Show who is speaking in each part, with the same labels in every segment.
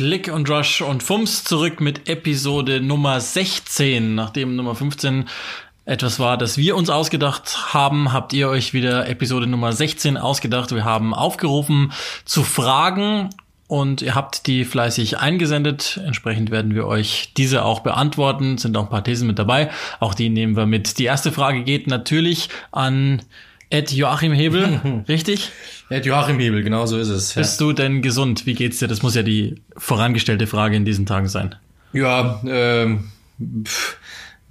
Speaker 1: Click und Rush und Fums zurück mit Episode Nummer 16. Nachdem Nummer 15 etwas war, das wir uns ausgedacht haben, habt ihr euch wieder Episode Nummer 16 ausgedacht. Wir haben aufgerufen zu fragen und ihr habt die fleißig eingesendet. Entsprechend werden wir euch diese auch beantworten. Sind auch ein paar Thesen mit dabei. Auch die nehmen wir mit. Die erste Frage geht natürlich an Ed Joachim Hebel, richtig?
Speaker 2: Ed Joachim Hebel, genau so ist es.
Speaker 1: Ja. Bist du denn gesund? Wie geht's dir? Das muss ja die vorangestellte Frage in diesen Tagen sein.
Speaker 2: Ja, ähm, pff,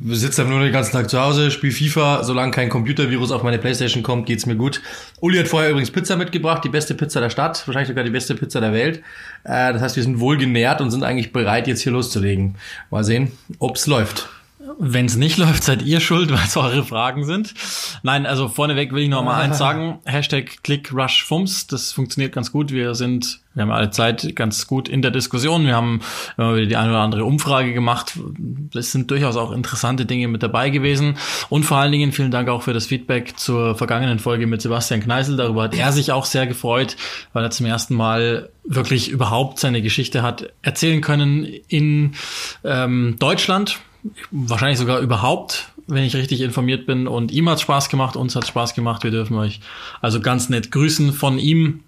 Speaker 2: sitze nur den ganzen Tag zu Hause, spiele FIFA. Solange kein Computervirus auf meine Playstation kommt, geht's mir gut. Uli hat vorher übrigens Pizza mitgebracht, die beste Pizza der Stadt, wahrscheinlich sogar die beste Pizza der Welt. Äh, das heißt, wir sind wohl genährt und sind eigentlich bereit, jetzt hier loszulegen. Mal sehen, ob's läuft.
Speaker 1: Wenn es nicht läuft, seid ihr schuld, weil es eure Fragen sind. Nein, also vorneweg will ich noch mal eins sagen. Hashtag ClickRushFums, das funktioniert ganz gut. Wir sind, wir haben alle Zeit ganz gut in der Diskussion. Wir haben immer wieder die eine oder andere Umfrage gemacht. Es sind durchaus auch interessante Dinge mit dabei gewesen. Und vor allen Dingen vielen Dank auch für das Feedback zur vergangenen Folge mit Sebastian Kneisel. Darüber hat er sich auch sehr gefreut, weil er zum ersten Mal wirklich überhaupt seine Geschichte hat erzählen können in ähm, Deutschland wahrscheinlich sogar überhaupt, wenn ich richtig informiert bin. Und ihm hat Spaß gemacht, uns hat Spaß gemacht. Wir dürfen euch also ganz nett grüßen von ihm.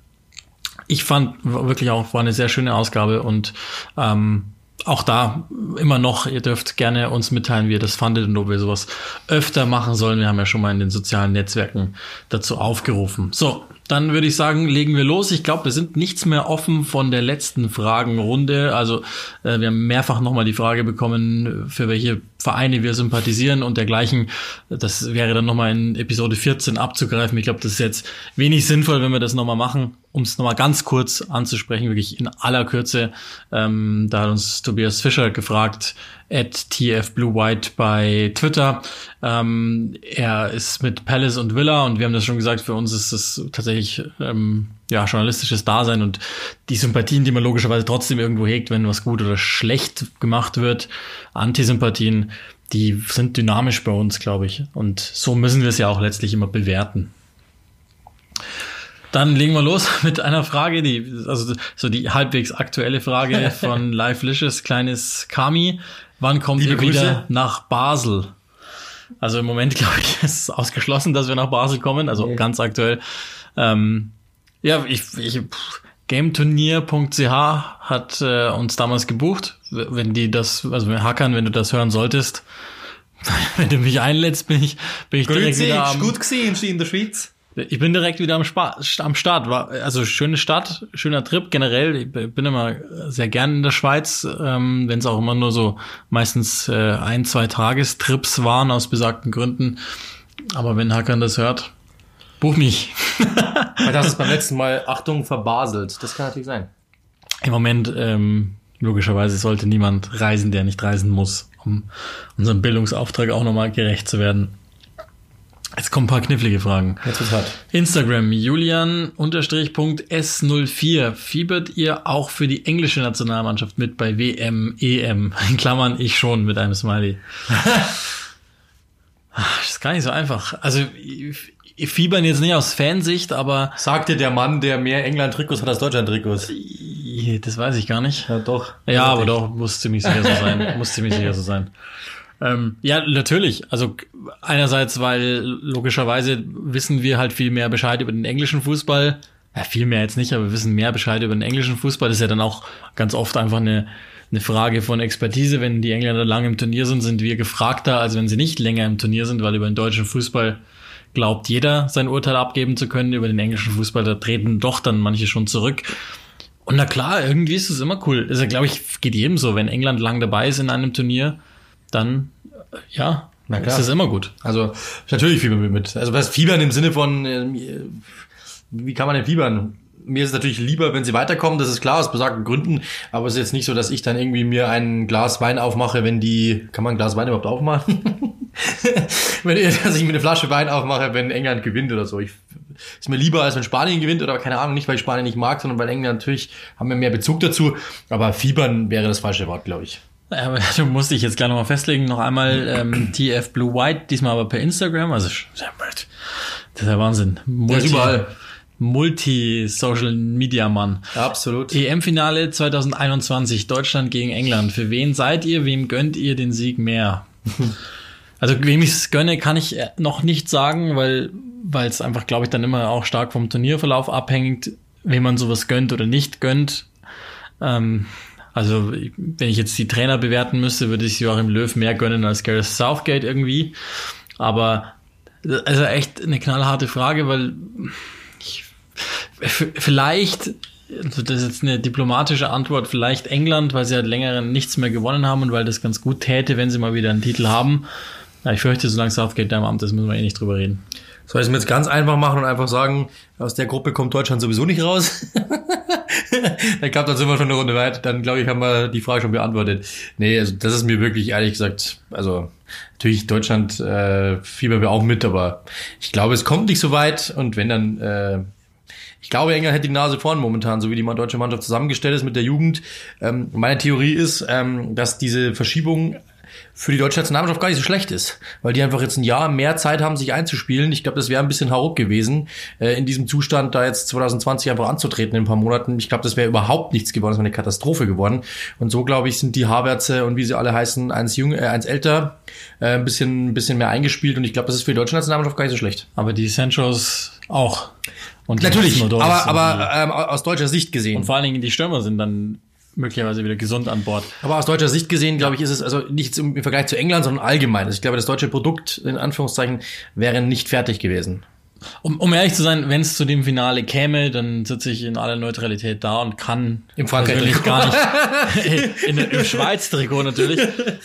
Speaker 1: Ich fand wirklich auch, war eine sehr schöne Ausgabe und ähm, auch da immer noch, ihr dürft gerne uns mitteilen, wie ihr das fandet und ob wir sowas öfter machen sollen. Wir haben ja schon mal in den sozialen Netzwerken dazu aufgerufen. So, dann würde ich sagen, legen wir los. Ich glaube, wir sind nichts mehr offen von der letzten Fragenrunde. Also äh, wir haben mehrfach nochmal die Frage bekommen, für welche Vereine wir sympathisieren und dergleichen. Das wäre dann nochmal in Episode 14 abzugreifen. Ich glaube, das ist jetzt wenig sinnvoll, wenn wir das nochmal machen. Um es nochmal ganz kurz anzusprechen, wirklich in aller Kürze. Ähm, da hat uns Tobias Fischer gefragt, at tfbluewhite bei Twitter. Ähm, er ist mit Palace und Villa und wir haben das schon gesagt, für uns ist das tatsächlich ähm, ja, journalistisches Dasein und die Sympathien, die man logischerweise trotzdem irgendwo hegt, wenn was gut oder schlecht gemacht wird, Antisympathien, die sind dynamisch bei uns, glaube ich. Und so müssen wir es ja auch letztlich immer bewerten. Dann legen wir los mit einer Frage, die, also so die halbwegs aktuelle Frage von Live Licious, kleines Kami. Wann kommt Liebe ihr Grüße. wieder nach Basel? Also im Moment, glaube ich, ist es ausgeschlossen, dass wir nach Basel kommen. Also okay. ganz aktuell. Ähm, ja, ich, ich GameTurnier.ch hat äh, uns damals gebucht. Wenn die das, also Hackern, wenn du das hören solltest, wenn du mich einlädst, bin ich, bin ich
Speaker 2: Grüezi,
Speaker 1: direkt wieder am,
Speaker 2: gut gesehen in der Schweiz.
Speaker 1: Ich bin direkt wieder am, Spa am Start. War, also schöne Stadt, schöner Trip generell. Ich bin immer sehr gern in der Schweiz, ähm, wenn es auch immer nur so meistens äh, ein, zwei Tagestrips waren aus besagten Gründen. Aber wenn Hackern das hört, buch mich.
Speaker 2: Weil das ist beim letzten Mal, Achtung, verbaselt. Das kann natürlich sein.
Speaker 1: Im Moment, ähm, logischerweise sollte niemand reisen, der nicht reisen muss, um unserem Bildungsauftrag auch nochmal gerecht zu werden. Jetzt kommen ein paar knifflige Fragen.
Speaker 2: Jetzt wird's hart.
Speaker 1: Instagram, Julian-S04. Fiebert ihr auch für die englische Nationalmannschaft mit bei WM, EM? In Klammern, ich schon mit einem Smiley. das ist gar nicht so einfach. Also, fiebern jetzt nicht aus Fansicht, aber.
Speaker 2: Sagte der Mann, der mehr England-Trikots hat als Deutschland-Trikots.
Speaker 1: Das weiß ich gar nicht.
Speaker 2: Ja, doch.
Speaker 1: Ja, aber doch, muss ziemlich sicher so sein. muss ziemlich sicher so sein. Ähm, ja, natürlich. Also einerseits, weil logischerweise wissen wir halt viel mehr Bescheid über den englischen Fußball. Ja, viel mehr jetzt nicht, aber wir wissen mehr Bescheid über den englischen Fußball. Das ist ja dann auch ganz oft einfach eine, eine Frage von Expertise. Wenn die Engländer lange im Turnier sind, sind wir gefragter, als wenn sie nicht länger im Turnier sind, weil über den deutschen Fußball glaubt jeder, sein Urteil abgeben zu können. Über den englischen Fußball, da treten doch dann manche schon zurück. Und na klar, irgendwie ist es immer cool. Also, glaube ich, geht jedem so. Wenn England lang dabei ist in einem Turnier, dann ja, na klar. ist das immer gut.
Speaker 2: Also natürlich fiebern wir mit. Also was fiebern im Sinne von, äh, wie kann man denn fiebern? Mir ist es natürlich lieber, wenn sie weiterkommen, das ist klar, aus besagten Gründen, aber es ist jetzt nicht so, dass ich dann irgendwie mir ein Glas Wein aufmache, wenn die, kann man ein Glas Wein überhaupt aufmachen? wenn dass ich mir eine Flasche Wein aufmache, wenn England gewinnt oder so. Ich, ist mir lieber, als wenn Spanien gewinnt oder keine Ahnung, nicht weil ich Spanien nicht mag, sondern weil England natürlich haben wir mehr Bezug dazu. Aber fiebern wäre das falsche Wort, glaube ich.
Speaker 1: Aber du musst dich jetzt gleich nochmal festlegen. Noch einmal ähm, TF Blue White, diesmal aber per Instagram. Also, das ist ja Wahnsinn.
Speaker 2: Multi,
Speaker 1: überall. Multi-Social-Media-Mann.
Speaker 2: Absolut.
Speaker 1: EM-Finale 2021, Deutschland gegen England. Für wen seid ihr? Wem gönnt ihr den Sieg mehr? also wem ich es gönne, kann ich noch nicht sagen, weil weil es einfach, glaube ich, dann immer auch stark vom Turnierverlauf abhängt, wem man sowas gönnt oder nicht gönnt. Ähm, also wenn ich jetzt die Trainer bewerten müsste, würde ich Joachim Löw mehr gönnen als Gareth Southgate irgendwie. Aber also echt eine knallharte Frage, weil ich, vielleicht, also das ist jetzt eine diplomatische Antwort, vielleicht England, weil sie halt länger nichts mehr gewonnen haben und weil das ganz gut täte, wenn sie mal wieder einen Titel haben. Ja, ich fürchte, solange Southgate da im Amt ist, müssen wir eh nicht drüber reden.
Speaker 2: Soll ich es mir jetzt ganz einfach machen und einfach sagen, aus der Gruppe kommt Deutschland sowieso nicht raus? ich glaube, dann sind wir schon eine Runde weit. Dann glaube ich, haben wir die Frage schon beantwortet. Nee, also das ist mir wirklich ehrlich gesagt, also natürlich Deutschland äh, fiebern wir auch mit, aber ich glaube, es kommt nicht so weit und wenn dann äh, ich glaube, England hätte die Nase vorn momentan, so wie die deutsche Mannschaft zusammengestellt ist mit der Jugend. Ähm, meine Theorie ist, ähm, dass diese Verschiebung für die deutsche Nationalmannschaft gar nicht so schlecht ist, weil die einfach jetzt ein Jahr mehr Zeit haben, sich einzuspielen. Ich glaube, das wäre ein bisschen hauruck gewesen, äh, in diesem Zustand da jetzt 2020 einfach anzutreten in ein paar Monaten. Ich glaube, das wäre überhaupt nichts geworden, das wäre eine Katastrophe geworden. Und so, glaube ich, sind die Havertze und wie sie alle heißen, eins jung, äh, eins älter, äh, ein bisschen, ein bisschen mehr eingespielt. Und ich glaube, das ist für die deutsche Nationalmannschaft gar nicht so schlecht.
Speaker 1: Aber die Sanchos auch.
Speaker 2: Und Natürlich, aber, aber ähm, aus deutscher Sicht gesehen.
Speaker 1: Und vor allen Dingen die Stürmer sind dann möglicherweise wieder gesund an Bord.
Speaker 2: Aber aus deutscher Sicht gesehen, glaube ich, ist es also nichts im Vergleich zu England, sondern allgemein. Also ich glaube, das deutsche Produkt, in Anführungszeichen, wäre nicht fertig gewesen.
Speaker 1: Um, um ehrlich zu sein, wenn es zu dem Finale käme, dann sitze ich in aller Neutralität da und kann
Speaker 2: im Frankreich gar
Speaker 1: nicht in, in, im Schweiz-Trikot natürlich,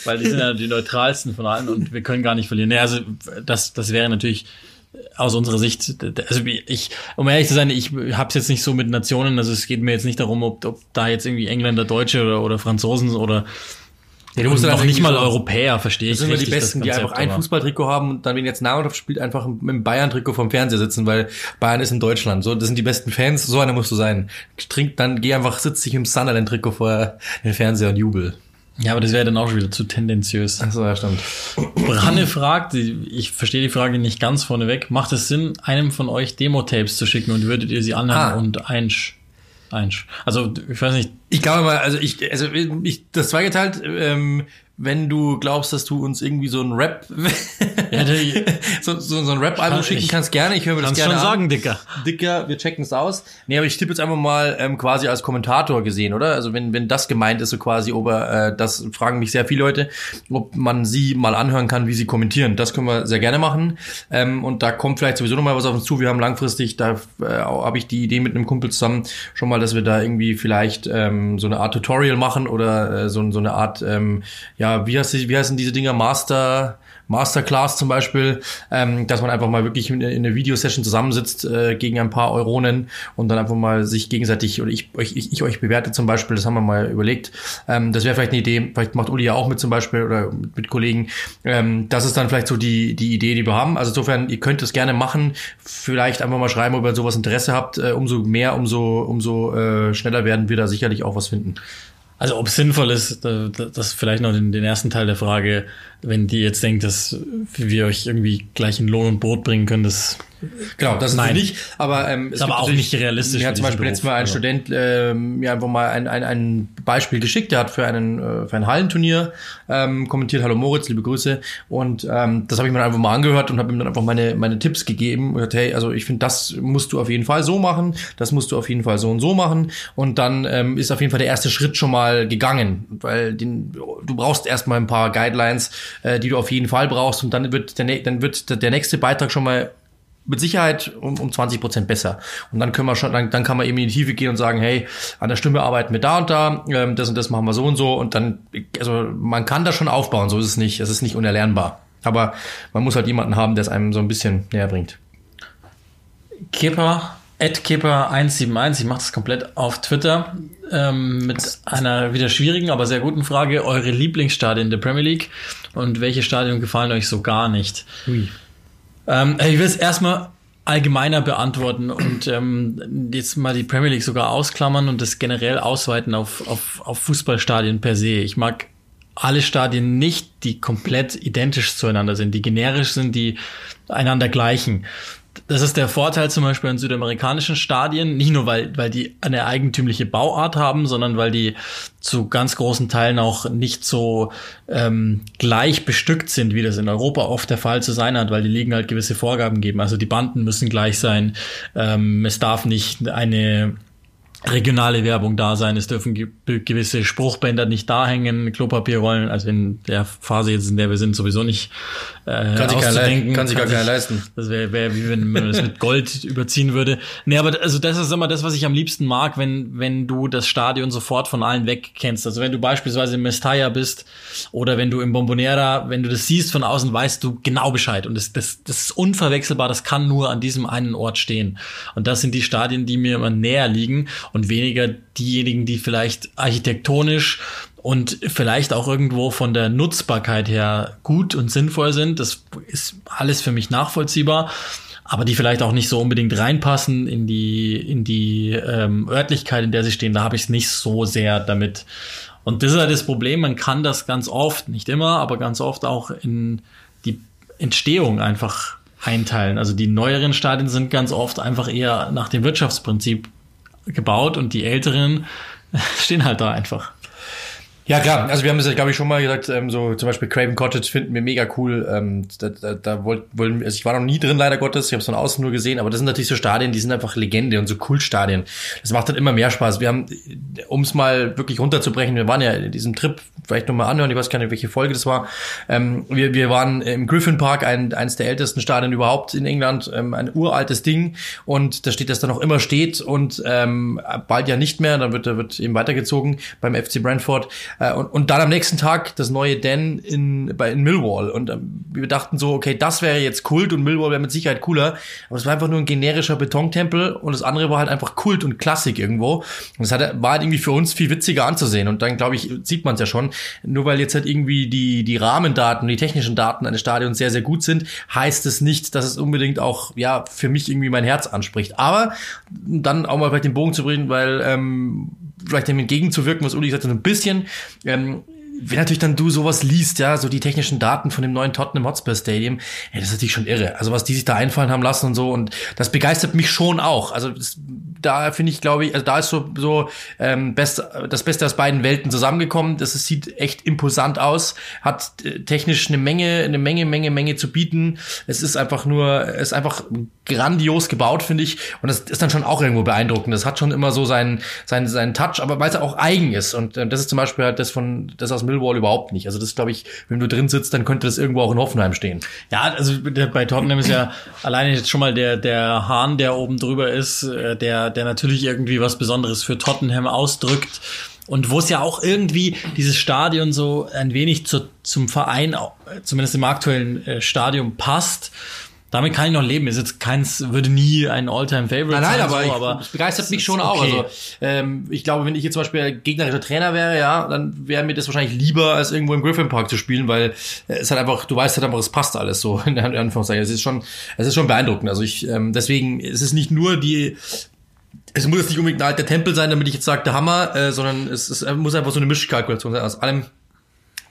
Speaker 1: weil die sind ja die neutralsten von allen und wir können gar nicht verlieren. Nee, also das, das wäre natürlich aus unserer Sicht, also ich, um ehrlich zu sein, ich habe es jetzt nicht so mit Nationen, also es geht mir jetzt nicht darum, ob, ob da jetzt irgendwie Engländer, Deutsche oder, oder Franzosen oder
Speaker 2: ja, du musst
Speaker 1: noch nicht mal Europäer, verstehe ich.
Speaker 2: Das sind richtig, die Besten, die einfach ein Fußballtrikot haben und dann, wenn jetzt Namenhaft spielt, einfach dem Bayern-Trikot vom Fernseher sitzen, weil Bayern ist in Deutschland. So, das sind die besten Fans, so einer musst du sein. Trink, dann geh einfach, sitz dich im Sunderland-Trikot vor den Fernseher und jubel.
Speaker 1: Ja, aber das wäre dann auch schon wieder zu tendenziös.
Speaker 2: Ach so, ja, stimmt.
Speaker 1: Branne fragt, ich verstehe die Frage nicht ganz vorneweg, macht es Sinn, einem von euch Demo-Tapes zu schicken und würdet ihr sie anhören ah. und einsch, einsch. Also, ich weiß nicht.
Speaker 2: Ich glaube mal, also ich, also ich, das zweigeteilt, ähm, wenn du glaubst, dass du uns irgendwie so ein Rap, ja, so, so, so ein Rap-Album schicken kannst, gerne. Ich höre mir das gerne
Speaker 1: schon an. sagen, Dicker.
Speaker 2: Dicker, wir checken es aus. Nee, aber ich tippe jetzt einfach mal ähm, quasi als Kommentator gesehen, oder? Also wenn, wenn das gemeint ist, so quasi, ob er, äh, das fragen mich sehr viele Leute, ob man sie mal anhören kann, wie sie kommentieren. Das können wir sehr gerne machen. Ähm, und da kommt vielleicht sowieso noch mal was auf uns zu. Wir haben langfristig, da äh, habe ich die Idee mit einem Kumpel zusammen schon mal, dass wir da irgendwie vielleicht ähm, so eine Art Tutorial machen oder äh, so, so eine Art, ähm, ja, ja, wie, heißt, wie heißen diese Dinger? Master, Masterclass zum Beispiel, ähm, dass man einfach mal wirklich in, in einer Videosession zusammensitzt äh, gegen ein paar Euronen und dann einfach mal sich gegenseitig oder ich, ich, ich euch bewerte zum Beispiel, das haben wir mal überlegt. Ähm, das wäre vielleicht eine Idee, vielleicht macht Uli ja auch mit zum Beispiel oder mit Kollegen. Ähm, das ist dann vielleicht so die, die Idee, die wir haben. Also insofern, ihr könnt es gerne machen. Vielleicht einfach mal schreiben, ob ihr sowas Interesse habt. Äh, umso mehr, umso, umso äh, schneller werden wir da sicherlich auch was finden.
Speaker 1: Also ob es sinnvoll ist, das vielleicht noch den, den ersten Teil der Frage, wenn die jetzt denkt, dass wir euch irgendwie gleich in Lohn und Brot bringen können, das
Speaker 2: Genau, das
Speaker 1: Nein.
Speaker 2: ist nicht, aber ähm,
Speaker 1: ist aber auch nicht realistisch.
Speaker 2: Mir hat zum Beispiel jetzt mal ein also. Student äh, mir einfach mal ein, ein, ein Beispiel geschickt, der hat für einen äh, für ein Hallenturnier ähm, kommentiert, hallo Moritz, liebe Grüße und ähm, das habe ich mir einfach mal angehört und habe ihm dann einfach meine meine Tipps gegeben und gesagt, hey, also ich finde, das musst du auf jeden Fall so machen, das musst du auf jeden Fall so und so machen und dann ähm, ist auf jeden Fall der erste Schritt schon mal gegangen, weil den, du brauchst erstmal ein paar Guidelines, äh, die du auf jeden Fall brauchst und dann wird der dann wird der nächste Beitrag schon mal mit Sicherheit um, um 20 Prozent besser. Und dann können wir schon, dann, dann kann man eben in die Tiefe gehen und sagen, hey, an der Stimme arbeiten wir da und da, ähm, das und das machen wir so und so. Und dann, also man kann das schon aufbauen, so ist es nicht. Es ist nicht unerlernbar. Aber man muss halt jemanden haben, der es einem so ein bisschen näher bringt.
Speaker 1: Kipper, Kipper171, ich mache das komplett auf Twitter ähm, mit einer wieder schwierigen, aber sehr guten Frage. Eure Lieblingsstadien der Premier League und welche Stadien gefallen euch so gar nicht? Ähm, ich will es erstmal allgemeiner beantworten und ähm, jetzt mal die Premier League sogar ausklammern und das generell ausweiten auf, auf, auf Fußballstadien per se. Ich mag alle Stadien nicht, die komplett identisch zueinander sind, die generisch sind, die einander gleichen. Das ist der Vorteil zum Beispiel an südamerikanischen Stadien, nicht nur weil, weil die eine eigentümliche Bauart haben, sondern weil die zu ganz großen Teilen auch nicht so ähm, gleich bestückt sind, wie das in Europa oft der Fall zu sein hat, weil die Ligen halt gewisse Vorgaben geben. Also die Banden müssen gleich sein, ähm, es darf nicht eine regionale Werbung da sein, es dürfen ge gewisse Spruchbänder nicht da hängen, Klopapierrollen, also in der Phase jetzt, in der wir sind, sowieso nicht
Speaker 2: äh, kann sich, keiner, kann sich gar keiner leisten.
Speaker 1: Das wäre wär, wie wenn man das mit Gold überziehen würde. Nee, aber also das ist immer das, was ich am liebsten mag, wenn, wenn du das Stadion sofort von allen weg kennst. Also wenn du beispielsweise in Mestalla bist oder wenn du im Bombonera, wenn du das siehst von außen, weißt du genau Bescheid. Und das, das, das ist unverwechselbar, das kann nur an diesem einen Ort stehen. Und das sind die Stadien, die mir immer näher liegen und weniger diejenigen, die vielleicht architektonisch und vielleicht auch irgendwo von der Nutzbarkeit her gut und sinnvoll sind. Das ist alles für mich nachvollziehbar aber die vielleicht auch nicht so unbedingt reinpassen in die in die ähm, Örtlichkeit, in der sie stehen. Da habe ich es nicht so sehr damit. Und das ist halt das Problem. Man kann das ganz oft, nicht immer, aber ganz oft auch in die Entstehung einfach einteilen. Also die neueren Stadien sind ganz oft einfach eher nach dem Wirtschaftsprinzip gebaut und die älteren stehen halt da einfach.
Speaker 2: Ja, klar. Also wir haben es ja, glaube ich, schon mal gesagt, ähm, so zum Beispiel Craven Cottage finden wir mega cool. Ähm, da, da, da wollen, also ich war noch nie drin, leider Gottes. Ich habe es von außen nur gesehen, aber das sind natürlich so Stadien, die sind einfach Legende und so Kultstadien. Das macht dann immer mehr Spaß. Wir haben, um es mal wirklich runterzubrechen, wir waren ja in diesem Trip, vielleicht nochmal anhören, ich weiß gar nicht, welche Folge das war. Ähm, wir, wir waren im Griffin Park, ein, eines der ältesten Stadien überhaupt in England, ähm, ein uraltes Ding und da steht, dass da noch immer steht und ähm, bald ja nicht mehr, dann wird, da wird eben weitergezogen beim FC Brentford. Äh, und, und dann am nächsten Tag das neue Den in, bei, in Millwall. Und ähm, wir dachten so, okay, das wäre jetzt Kult und Millwall wäre mit Sicherheit cooler. Aber es war einfach nur ein generischer Betontempel und das andere war halt einfach Kult und Klassik irgendwo. Und das hat, war halt irgendwie für uns viel witziger anzusehen. Und dann, glaube ich, sieht man es ja schon. Nur weil jetzt halt irgendwie die, die Rahmendaten, die technischen Daten eines Stadions sehr, sehr gut sind, heißt es nicht, dass es unbedingt auch, ja, für mich irgendwie mein Herz anspricht. Aber dann auch mal vielleicht den Bogen zu bringen, weil ähm, vielleicht dem entgegenzuwirken, was Uli gesagt hat, ein bisschen. Ähm, wenn natürlich dann du sowas liest, ja, so die technischen Daten von dem neuen Tottenham Hotspur Stadium, ey, das ist natürlich schon irre. Also was die sich da einfallen haben lassen und so und das begeistert mich schon auch. Also das, da finde ich, glaube ich, also da ist so so ähm, best, das Beste aus beiden Welten zusammengekommen. Das, das sieht echt imposant aus, hat äh, technisch eine Menge, eine Menge, Menge, Menge zu bieten. Es ist einfach nur, es ist einfach grandios gebaut, finde ich. Und das ist dann schon auch irgendwo beeindruckend. Das hat schon immer so seinen, seinen, seinen Touch, aber weil es auch eigen ist. Und äh, das ist zum Beispiel halt das von, das aus Millwall überhaupt nicht. Also das glaube ich, wenn du drin sitzt, dann könnte das irgendwo auch in Hoffenheim stehen.
Speaker 1: Ja, also bei Tottenham ist ja alleine jetzt schon mal der, der Hahn, der oben drüber ist, äh, der, der natürlich irgendwie was Besonderes für Tottenham ausdrückt. Und wo es ja auch irgendwie dieses Stadion so ein wenig zu, zum Verein, zumindest im aktuellen äh, Stadion passt damit kann ich noch leben. Ist jetzt keins, würde nie ein Alltime favorite
Speaker 2: nein, nein, sein. aber, so, aber es begeistert mich schon okay. auch. Also ähm, ich glaube, wenn ich jetzt zum Beispiel gegnerischer Trainer wäre, ja, dann wäre mir das wahrscheinlich lieber, als irgendwo im Griffin Park zu spielen, weil es hat einfach, du weißt halt einfach, es passt alles so in Anführungszeichen. Es ist schon, es ist schon beeindruckend. Also ich, ähm, deswegen, es ist nicht nur die es muss jetzt nicht unbedingt ein alter Tempel sein, damit ich jetzt sage, der Hammer, äh, sondern es, es muss einfach so eine Mischkalkulation sein. Aus allem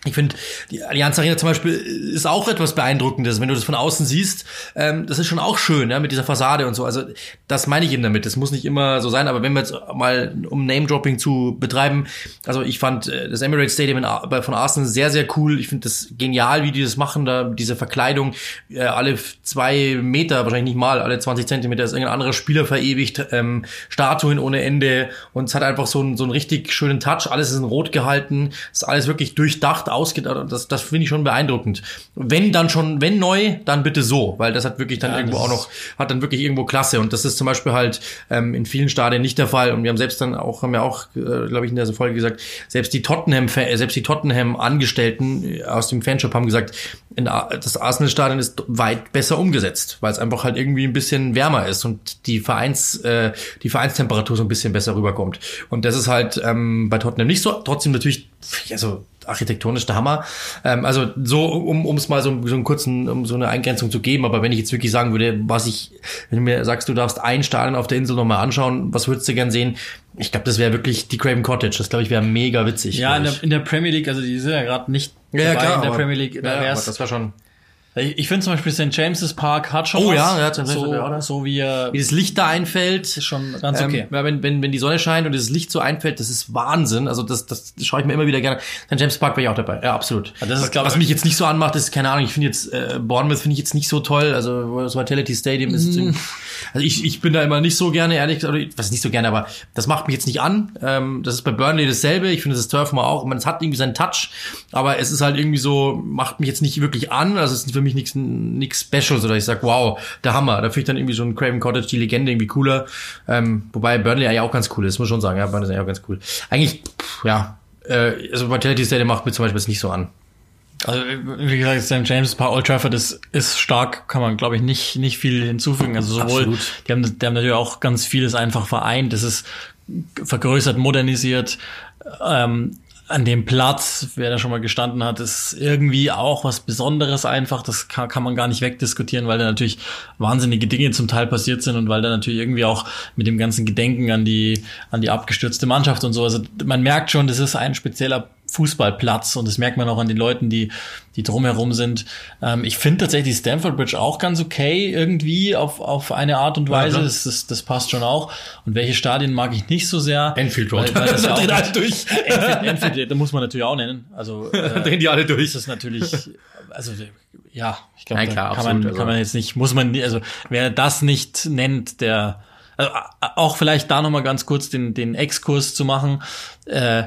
Speaker 2: ich finde, die Allianz Arena zum Beispiel ist auch etwas Beeindruckendes, wenn du das von außen siehst. Ähm, das ist schon auch schön, ja, mit dieser Fassade und so. Also das meine ich eben damit. Das muss nicht immer so sein, aber wenn wir jetzt mal um Name-Dropping zu betreiben, also ich fand äh, das Emirates Stadium in, von Arsenal sehr, sehr cool. Ich finde das genial, wie die das machen, da diese Verkleidung, äh, alle zwei Meter, wahrscheinlich nicht mal, alle 20 Zentimeter ist irgendein anderer Spieler verewigt, ähm, Statuen ohne Ende und es hat einfach so einen, so einen richtig schönen Touch. Alles ist in Rot gehalten, ist alles wirklich durchdacht ausgeht, das, das finde ich schon beeindruckend. Wenn dann schon, wenn neu, dann bitte so, weil das hat wirklich dann ja, irgendwo auch noch, hat dann wirklich irgendwo Klasse und das ist zum Beispiel halt ähm, in vielen Stadien nicht der Fall und wir haben selbst dann auch, haben ja auch, äh, glaube ich, in der Folge gesagt, selbst die Tottenham, selbst die Tottenham Angestellten äh, aus dem Fanshop haben gesagt, das Arsenal-Stadion ist weit besser umgesetzt, weil es einfach halt irgendwie ein bisschen wärmer ist und die Vereins, äh, die Vereinstemperatur so ein bisschen besser rüberkommt. Und das ist halt ähm, bei Tottenham nicht so. Trotzdem natürlich, also architektonisch der Hammer. Ähm, also so, um um es mal so, so einen kurzen, um so eine Eingrenzung zu geben, aber wenn ich jetzt wirklich sagen würde, was ich, wenn du mir sagst, du darfst ein Stadion auf der Insel nochmal anschauen, was würdest du gern sehen? Ich glaube, das wäre wirklich die Craven Cottage. Das glaube ich wäre mega witzig.
Speaker 1: Ja, in der, in der, Premier League, also die sind ja gerade nicht
Speaker 2: ja, dabei klar,
Speaker 1: in der
Speaker 2: aber,
Speaker 1: Premier League.
Speaker 2: Da ja, aber das war schon
Speaker 1: Ich finde zum Beispiel St. James's Park hat schon
Speaker 2: Oh
Speaker 1: was.
Speaker 2: ja, ja, St. James's
Speaker 1: so,
Speaker 2: ja.
Speaker 1: so wie er
Speaker 2: Wie das Licht da einfällt.
Speaker 1: ist schon ganz okay.
Speaker 2: Ähm, wenn, wenn, wenn die Sonne scheint und das Licht so einfällt, das ist Wahnsinn. Also das, das schaue ich mir immer wieder gerne. St. James Park wäre ich auch dabei. Ja, absolut.
Speaker 1: Ja, das ist, glaub
Speaker 2: Was
Speaker 1: ich-
Speaker 2: mich jetzt nicht so anmacht, ist, keine Ahnung, ich finde jetzt, äh, Bournemouth finde ich jetzt nicht so toll. Also das Vitality Stadium ist,
Speaker 1: Mhm.
Speaker 2: Also ich, ich bin da immer nicht so gerne, ehrlich gesagt, oder was nicht so gerne, aber das macht mich jetzt nicht an. Ähm, das ist bei Burnley dasselbe. Ich finde das Turf mal auch. Meine, es hat irgendwie seinen Touch, aber es ist halt irgendwie so, macht mich jetzt nicht wirklich an. Also es ist für mich nichts nichts Specials oder ich sag, wow, der Hammer. Da finde ich dann irgendwie so ein Craven Cottage, die Legende irgendwie cooler. Ähm, wobei Burnley eigentlich auch ganz cool ist, muss schon sagen. Ja, Burnley ist eigentlich auch ganz cool. Eigentlich, pff, ja, äh, also Vitality Stadium macht mir zum Beispiel jetzt nicht so an.
Speaker 1: Also, wie gesagt, St. James Park, Old Trafford ist, ist stark, kann man, glaube ich, nicht, nicht viel hinzufügen. Also sowohl,
Speaker 2: Absolut.
Speaker 1: die haben, die haben natürlich auch ganz vieles einfach vereint. Das ist vergrößert, modernisiert. Ähm, an dem Platz, wer da schon mal gestanden hat, ist irgendwie auch was Besonderes einfach. Das kann, kann man gar nicht wegdiskutieren, weil da natürlich wahnsinnige Dinge zum Teil passiert sind und weil da natürlich irgendwie auch mit dem ganzen Gedenken an die, an die abgestürzte Mannschaft und so. Also man merkt schon, das ist ein spezieller Fußballplatz und das merkt man auch an den Leuten, die, die drumherum sind. Ähm, ich finde tatsächlich Stamford Bridge auch ganz okay irgendwie auf, auf eine Art und Weise.
Speaker 2: klar.
Speaker 1: das, das, das passt schon auch. Und welche Stadien mag ich nicht so sehr?
Speaker 2: Enfield Road.
Speaker 1: Weil, weil das ja auch
Speaker 2: Dreht alle durch.
Speaker 1: Enfield, Enfield, da muss man natürlich auch nennen. Also äh,
Speaker 2: Drehen die alle durch.
Speaker 1: ist das natürlich, also ja, ich glaube, da kann man,
Speaker 2: absolut, also-
Speaker 1: kann man jetzt nicht, muss man, also wer das nicht nennt, der, also auch vielleicht da nochmal ganz kurz den, den Exkurs zu machen. Äh,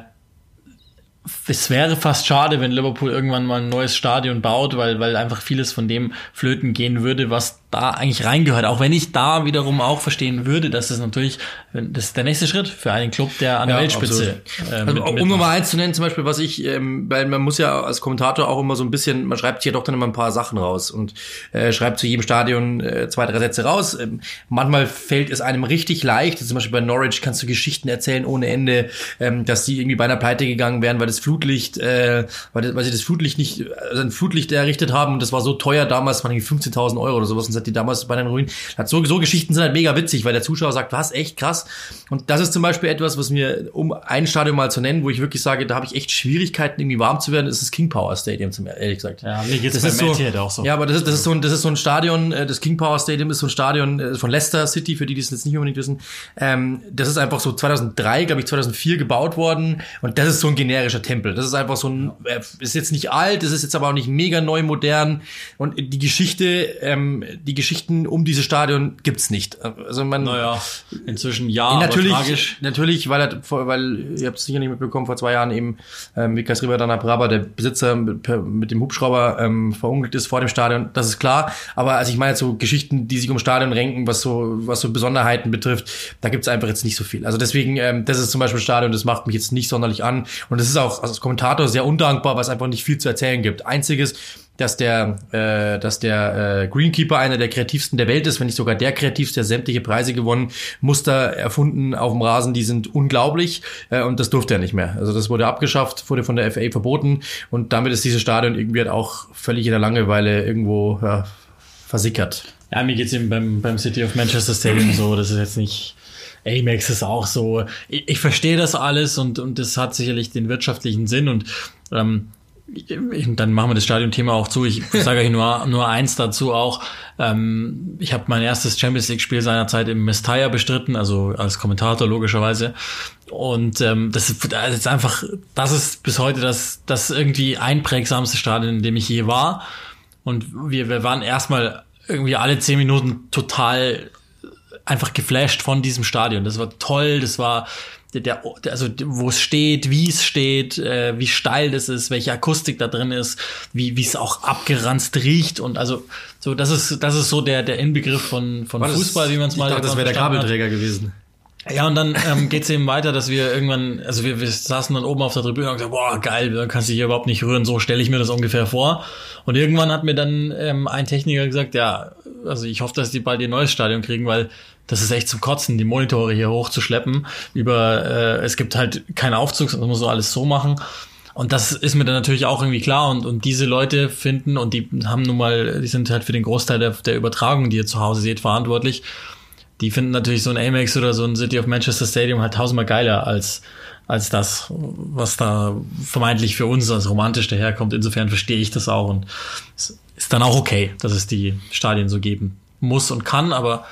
Speaker 1: es wäre fast schade, wenn Liverpool irgendwann mal ein neues Stadion baut, weil, weil einfach vieles von dem flöten gehen würde, was da eigentlich reingehört. Auch wenn ich da wiederum auch verstehen würde, dass es natürlich, das ist der nächste Schritt für einen Club, der an der
Speaker 2: Ja,
Speaker 1: Weltspitze.
Speaker 2: absolut.
Speaker 1: äh,
Speaker 2: Also, um. Nummer eins zu nennen, zum Beispiel, was ich, ähm, weil man muss ja als Kommentator auch immer so ein bisschen, man schreibt ja doch dann immer ein paar Sachen raus und äh, schreibt zu jedem Stadion äh, zwei, drei Sätze raus. Ähm, manchmal fällt es einem richtig leicht. Zum Beispiel bei Norwich kannst du Geschichten erzählen ohne Ende, ähm, dass die irgendwie beinahe pleite gegangen wären, weil das Flutlicht, äh, weil, das, weil sie das Flutlicht nicht, also ein Flutlicht errichtet haben und das war so teuer damals, waren irgendwie 15.000 Euro oder sowas und hat die damals bei den Ruinen. Hat so, so Geschichten sind halt mega witzig, weil der Zuschauer sagt, was, echt krass. Und das ist zum Beispiel etwas, was mir, um ein Stadion mal zu nennen, wo ich wirklich sage, da habe ich echt Schwierigkeiten, irgendwie warm zu werden, ist das King Power Stadium, zum ehrlich gesagt.
Speaker 1: Ja, mir geht's
Speaker 2: das
Speaker 1: bei
Speaker 2: ist so,
Speaker 1: Matt auch so.
Speaker 2: Ja, aber das ist, das ist so ein, das ist so ein Stadion, äh, das King Power Stadium ist so ein Stadion äh, von Leicester City, für die, die es jetzt nicht unbedingt wissen. Ähm, das ist einfach so 2003, glaube ich, 2004 gebaut worden und das ist so ein generischer Tempel. Das ist einfach so ein, äh, ist jetzt nicht alt, das ist jetzt aber auch nicht mega neu modern und die Geschichte, ähm, die Geschichten um dieses Stadion gibt's nicht. Also man,
Speaker 1: Naja, inzwischen ja,
Speaker 2: natürlich, natürlich, weil er, weil ihr habt es sicher nicht mitbekommen, vor zwei Jahren eben ähm, Vikas Rivadana Braba, der Besitzer mit, mit dem Hubschrauber ähm, verunglückt ist vor dem Stadion. Das ist klar. Aber also ich meine so Geschichten, die sich um Stadion renken, was so was so Besonderheiten betrifft, da gibt's einfach jetzt nicht so viel. Also deswegen, ähm, das ist zum Beispiel ein Stadion, das macht mich jetzt nicht sonderlich an. Und es ist auch als Kommentator sehr undankbar, weil es einfach nicht viel zu erzählen gibt. Einziges dass der, äh, dass der äh, Greenkeeper einer der kreativsten der Welt ist, wenn nicht sogar der kreativste, der sämtliche Preise gewonnen, Muster erfunden auf dem Rasen, die sind unglaublich äh, und das durfte er nicht mehr. Also das wurde abgeschafft, wurde von der FA verboten und damit ist dieses Stadion irgendwie halt auch völlig in der Langeweile irgendwo ja, versickert.
Speaker 1: Ja, mir geht's eben beim, beim City of Manchester Stadium so, das ist jetzt nicht. Amex ist auch so. Ich, ich verstehe das alles und, und das hat sicherlich den wirtschaftlichen Sinn und ähm, dann machen wir das Stadionthema auch zu. Ich sage euch nur, nur eins dazu auch. Ähm, ich habe mein erstes Champions League-Spiel seinerzeit im Mestalla bestritten, also als Kommentator logischerweise. Und ähm, das, ist, das ist einfach, das ist bis heute das, das irgendwie einprägsamste Stadion, in dem ich je war. Und wir, wir waren erstmal irgendwie alle zehn Minuten total einfach geflasht von diesem Stadion. Das war toll, das war der, der also wo es steht, wie es steht, äh, wie steil das ist, welche Akustik da drin ist, wie wie es auch abgeranzt riecht und also so das ist das ist so der der Inbegriff von von
Speaker 2: War das-
Speaker 1: Fußball, wie man es mal
Speaker 2: Ich dachte, das wäre der
Speaker 1: verstanden hat.
Speaker 2: Gewesen.
Speaker 1: Ja, und dann ähm, geht's eben weiter, dass wir irgendwann, also wir, wir saßen dann oben auf der Tribüne und gesagt, boah, geil, du kannst dich hier überhaupt nicht rühren, so stelle ich mir das ungefähr vor. Und irgendwann hat mir dann ähm, ein Techniker gesagt, ja, also ich hoffe, dass die bald ihr neues Stadion kriegen, weil das ist echt zum Kotzen, die Monitore hier hochzuschleppen. Über, äh, es gibt halt keinen Aufzug, das muss so alles so machen. Und das ist mir dann natürlich auch irgendwie klar. Und, und diese Leute finden, und die haben nun mal, die sind halt für den Großteil der, der Übertragung, die ihr zu Hause seht, verantwortlich die finden natürlich so ein Amex oder so ein City of Manchester Stadium halt tausendmal geiler als, als das, was da vermeintlich für uns als romantisch daherkommt. Insofern verstehe ich das auch und es ist dann auch okay, dass es die Stadien so geben muss und kann, aber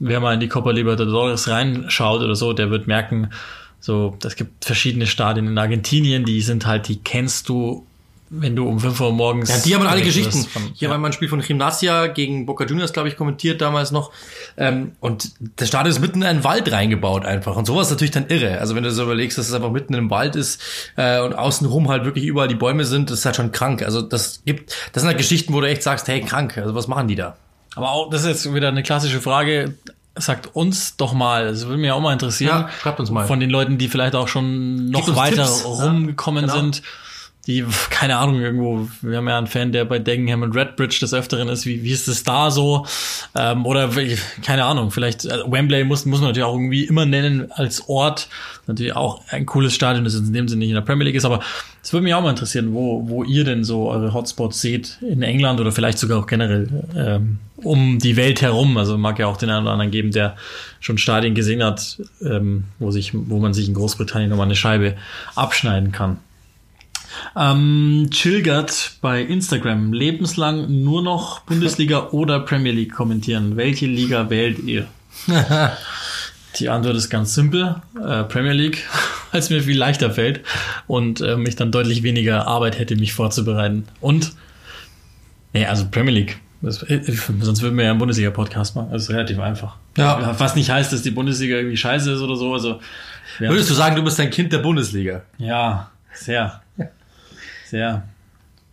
Speaker 1: wer mal in die Copa Libertadores reinschaut oder so, der wird merken, so, es gibt verschiedene Stadien in Argentinien, die sind halt, die kennst du wenn du um 5 Uhr morgens.
Speaker 2: Ja, die haben alle Geschichten. Von, Hier ja. war mal ein Spiel von Gimnasia gegen Boca Juniors, glaube ich, kommentiert damals noch. Ähm, und das Stadion ist mitten in einen Wald reingebaut einfach. Und sowas ist natürlich dann irre. Also wenn du so überlegst, dass es einfach mitten im Wald ist äh, und außenrum halt wirklich überall die Bäume sind, das ist halt schon krank. Also das gibt, das sind halt Geschichten, wo du echt sagst, hey, krank. Also was machen die da?
Speaker 1: Aber auch, das ist jetzt wieder eine klassische Frage. Sagt uns doch mal, das würde mich auch mal interessieren. Ja,
Speaker 2: schreibt uns mal.
Speaker 1: Von den Leuten, die vielleicht auch schon noch weiter Tipps. rumgekommen ja, genau. sind die, keine Ahnung, irgendwo, wir haben ja einen Fan, der bei Dagenham und Redbridge des Öfteren ist, wie, wie ist es da so? Ähm, oder, keine Ahnung, vielleicht, also Wembley muss, muss man natürlich auch irgendwie immer nennen als Ort. Natürlich auch ein cooles Stadion, das in dem Sinne nicht in der Premier League ist, aber es würde mich auch mal interessieren, wo, wo ihr denn so eure Hotspots seht in England oder vielleicht sogar auch generell ähm, um die Welt herum. Also mag ja auch den einen oder anderen geben, der schon Stadien gesehen hat, ähm, wo sich, wo man sich in Großbritannien nochmal eine Scheibe abschneiden kann. Ähm, Chilgert bei Instagram. Lebenslang nur noch Bundesliga oder Premier League kommentieren. Welche Liga wählt ihr? Die Antwort ist ganz simpel. Äh, Premier League, weil es mir viel leichter fällt und äh, mich dann deutlich weniger Arbeit hätte, mich vorzubereiten. Und, nee, also Premier League. Das, äh, sonst würden wir ja einen Bundesliga-Podcast machen. Das ist relativ einfach. Ja. Was nicht heißt, dass die Bundesliga irgendwie scheiße ist oder so. Also,
Speaker 2: Würdest du sagen, du bist ein Kind der Bundesliga?
Speaker 1: Ja, sehr. Sehr.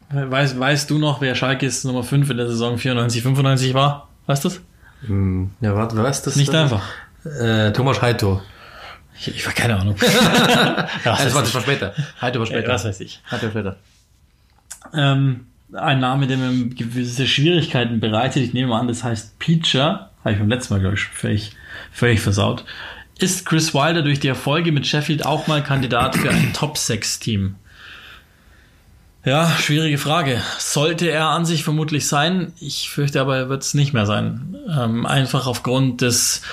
Speaker 1: Weißt, weißt du noch, wer Schalkes Nummer 5 in der Saison 94, 95 war? Weißt du das?
Speaker 2: Hm, ja, warte, ist das?
Speaker 1: Nicht einfach.
Speaker 2: Äh, Thomas Heito.
Speaker 1: Ich, ich war keine Ahnung.
Speaker 2: ja, das, war, das war später.
Speaker 1: Heito war später. Ja, was weiß ich.
Speaker 2: Heito war später.
Speaker 1: Ähm, ein Name, der mir gewisse Schwierigkeiten bereitet. Ich nehme an, das heißt Peacher. Habe ich beim letzten Mal, glaube ich, völlig, völlig versaut. Ist Chris Wilder durch die Erfolge mit Sheffield auch mal Kandidat für ein Top-6-Team? Ja, schwierige Frage. Sollte er an sich vermutlich sein. Ich fürchte aber, er wird es nicht mehr sein. Ähm, einfach aufgrund des,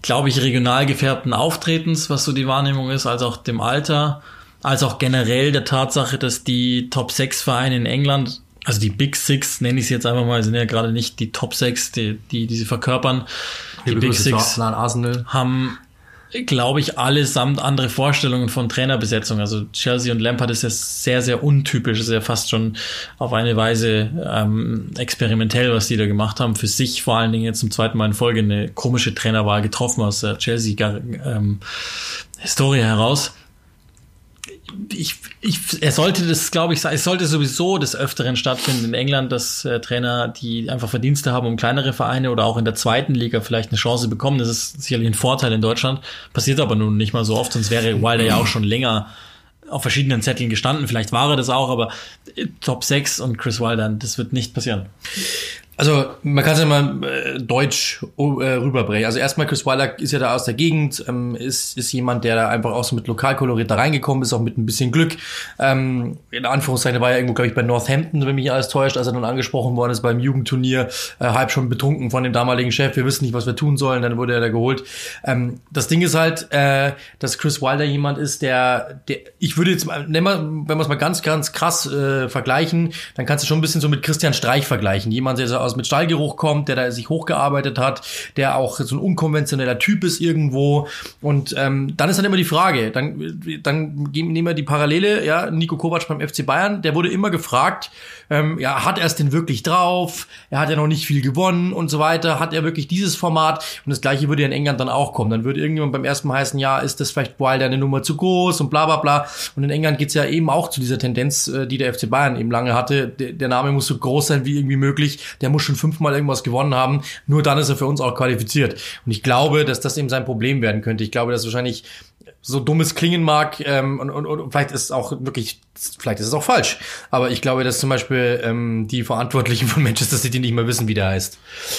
Speaker 1: glaube ich, regional gefärbten Auftretens, was so die Wahrnehmung ist, als auch dem Alter, als auch generell der Tatsache, dass die Top 6 Vereine in England, also die Big Six, nenne ich es jetzt einfach mal, sind ja gerade nicht die Top 6, die, die, die sie verkörpern. Die, die Big Six haben glaube ich, allesamt andere Vorstellungen von Trainerbesetzung. Also Chelsea und Lampard ist ja sehr, sehr untypisch, ist ja fast schon auf eine Weise ähm, experimentell, was die da gemacht haben. Für sich vor allen Dingen jetzt zum zweiten Mal in Folge eine komische Trainerwahl getroffen aus der Chelsea-Historie ähm, heraus ich, ich, er sollte das, glaube ich, es sollte sowieso des Öfteren stattfinden in England, dass äh, Trainer, die einfach Verdienste haben, um kleinere Vereine oder auch in der zweiten Liga vielleicht eine Chance bekommen. Das ist sicherlich ein Vorteil in Deutschland. Passiert aber nun nicht mal so oft, sonst wäre Wilder ja auch schon länger auf verschiedenen Zetteln gestanden. Vielleicht war er das auch, aber äh, Top 6 und Chris Wilder, das wird nicht passieren.
Speaker 2: Also man kann es ja mal äh, deutsch äh, rüberbringen. Also erstmal Chris Weiler ist ja da aus der Gegend, ähm, ist, ist jemand, der da einfach auch so mit Lokalkolorit da reingekommen ist, auch mit ein bisschen Glück. Ähm, in Anführungszeichen war er irgendwo, glaube ich, bei Northampton, wenn mich alles täuscht, als er dann angesprochen worden ist beim Jugendturnier, äh, halb schon betrunken von dem damaligen Chef, wir wissen nicht, was wir tun sollen, dann wurde er da geholt. Ähm, das Ding ist halt, äh, dass Chris Wilder jemand ist, der, der ich würde jetzt, wir, wenn wir es mal ganz, ganz krass äh, vergleichen, dann kannst du schon ein bisschen so mit Christian Streich vergleichen. Jemand, der so aus aus mit Stallgeruch kommt, der da sich hochgearbeitet hat, der auch so ein unkonventioneller Typ ist irgendwo. Und ähm, dann ist dann immer die Frage, dann, dann nehmen wir die Parallele, ja, Nico Kovac beim FC Bayern, der wurde immer gefragt, ähm, ja, hat er es denn wirklich drauf? Er hat ja noch nicht viel gewonnen und so weiter. Hat er wirklich dieses Format? Und das gleiche würde ja in England dann auch kommen. Dann würde irgendjemand beim ersten Mal heißen, ja, ist das vielleicht Wilder eine Nummer zu groß und bla bla bla. Und in England geht's ja eben auch zu dieser Tendenz, äh, die der FC Bayern eben lange hatte. Der, der Name muss so groß sein wie irgendwie möglich. Der muss schon fünfmal irgendwas gewonnen haben. Nur dann ist er für uns auch qualifiziert. Und ich glaube, dass das eben sein Problem werden könnte. Ich glaube, dass wahrscheinlich so dumm es klingen mag, ähm, und, und, und vielleicht ist es auch wirklich, vielleicht ist es auch falsch. Aber ich glaube, dass zum Beispiel ähm, die Verantwortlichen von Manchester City nicht mehr wissen, wie der heißt.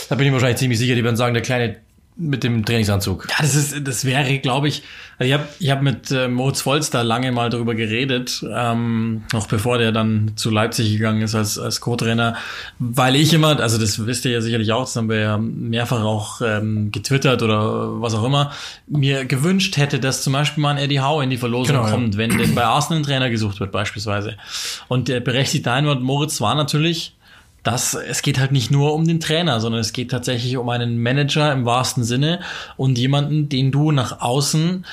Speaker 2: Da bin ich wahrscheinlich ziemlich sicher, die werden sagen, der kleine mit dem Trainingsanzug.
Speaker 1: Ja, das ist, das wäre, glaube ich, also ich habe ich hab mit äh, Moritz Volster lange mal darüber geredet, ähm, noch bevor der dann zu Leipzig gegangen ist als, als Co-Trainer, weil ich immer, also das wisst ihr ja sicherlich auch, das haben wir ja mehrfach auch ähm, getwittert oder was auch immer, mir gewünscht hätte, dass zum Beispiel mal ein Eddie Howe in die Verlosung genau, kommt, ja. wenn denn bei Arsenal ein Trainer gesucht wird beispielsweise. Und der berechtigte Einwand Moritz war natürlich, dass es geht halt nicht nur um den Trainer, sondern es geht tatsächlich um einen Manager im wahrsten Sinne und jemanden, den du nach außen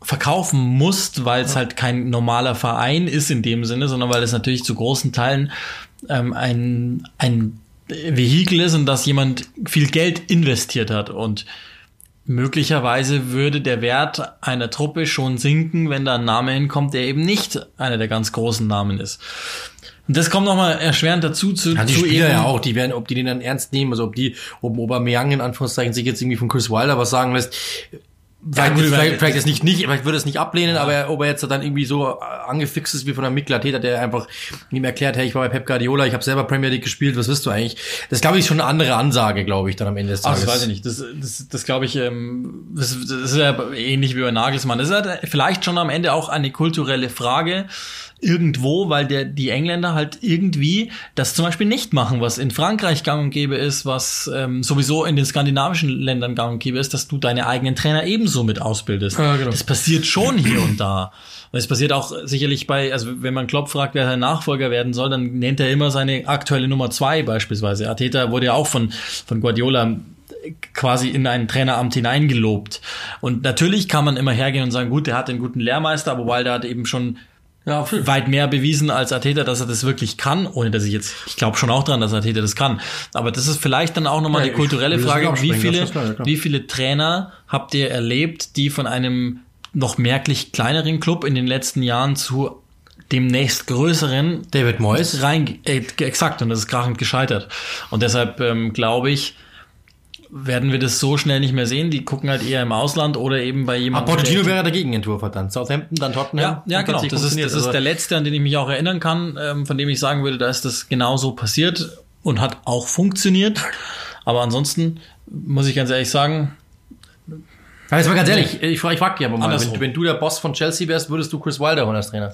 Speaker 1: verkaufen musst, weil es halt kein normaler Verein ist in dem Sinne, sondern weil es natürlich zu großen Teilen ähm, ein, ein Vehikel ist und dass jemand viel Geld investiert hat und möglicherweise würde der Wert einer Truppe schon sinken, wenn da ein Name hinkommt, der eben nicht einer der ganz großen Namen ist. Das kommt nochmal erschwerend dazu zu,
Speaker 2: Ja, die
Speaker 1: zu
Speaker 2: Spieler
Speaker 1: eben,
Speaker 2: ja auch, die werden, ob die den dann ernst nehmen, also ob die, ob Aubameyang in Anführungszeichen sich jetzt irgendwie von Chris Wilder was sagen lässt. Vielleicht,
Speaker 1: gut,
Speaker 2: vielleicht, vielleicht jetzt nicht, nicht, vielleicht würde es nicht ablehnen, aber ob er jetzt dann irgendwie so angefixt ist wie von einem Mikkel Arteta, der einfach ihm erklärt, hey, ich war bei Pep Guardiola, ich habe selber Premier League gespielt, was wirst du eigentlich? Das glaube ich ist schon eine andere Ansage, glaube ich, dann am Ende des
Speaker 1: Ach,
Speaker 2: Tages.
Speaker 1: das weiß ich nicht. Das, das, das glaube ich, ähm, das, das ist ja ähnlich wie bei Nagelsmann. Das ist halt vielleicht schon am Ende auch eine kulturelle Frage irgendwo, weil der, die Engländer halt irgendwie das zum Beispiel nicht machen, was in Frankreich gang und gäbe ist, was ähm, sowieso in den skandinavischen Ländern gang und gäbe ist, dass du deine eigenen Trainer ebenso mit ausbildest.
Speaker 2: Ja, genau.
Speaker 1: Das passiert schon hier und da. Und es passiert auch sicherlich bei, also wenn man Klopp fragt, wer sein Nachfolger werden soll, dann nennt er immer seine aktuelle Nummer zwei beispielsweise. Arteta wurde ja auch von, von Guardiola quasi in ein Traineramt hineingelobt. Und natürlich kann man immer hergehen und sagen, gut, der hat einen guten Lehrmeister, aber weil der hat eben schon
Speaker 2: Ja,
Speaker 1: weit mehr bewiesen als Arteta, dass er das wirklich kann, ohne dass ich jetzt, ich glaube schon auch dran, dass Arteta das kann. Aber das ist vielleicht dann auch nochmal
Speaker 2: Ja,
Speaker 1: die kulturelle Frage, wie viele,
Speaker 2: klar, ja,
Speaker 1: wie viele Trainer habt ihr erlebt, die von einem noch merklich kleineren Club in den letzten Jahren zu dem nächst größeren
Speaker 2: David Moyes.
Speaker 1: rein, äh, exakt, und das ist krachend gescheitert. Und deshalb ähm, glaube ich, werden wir das so schnell nicht mehr sehen. Die gucken halt eher im Ausland oder eben bei
Speaker 2: Ah,
Speaker 1: jemandem.
Speaker 2: Pochettino
Speaker 1: der-
Speaker 2: wäre der Gegenentwurf hat dann. Southampton, dann Tottenham.
Speaker 1: ja, ja, genau. Das ist, das ist der letzte, an den ich mich auch erinnern kann, ähm, von dem ich sagen würde, da ist das genauso passiert und hat auch funktioniert. Aber ansonsten muss ich ganz ehrlich sagen,
Speaker 2: Ja, jetzt mal ganz ehrlich, ich, frage ich frag dich aber mal, wenn, wenn du der Boss von Chelsea wärst, würdest du Chris Wilder holen als Trainer?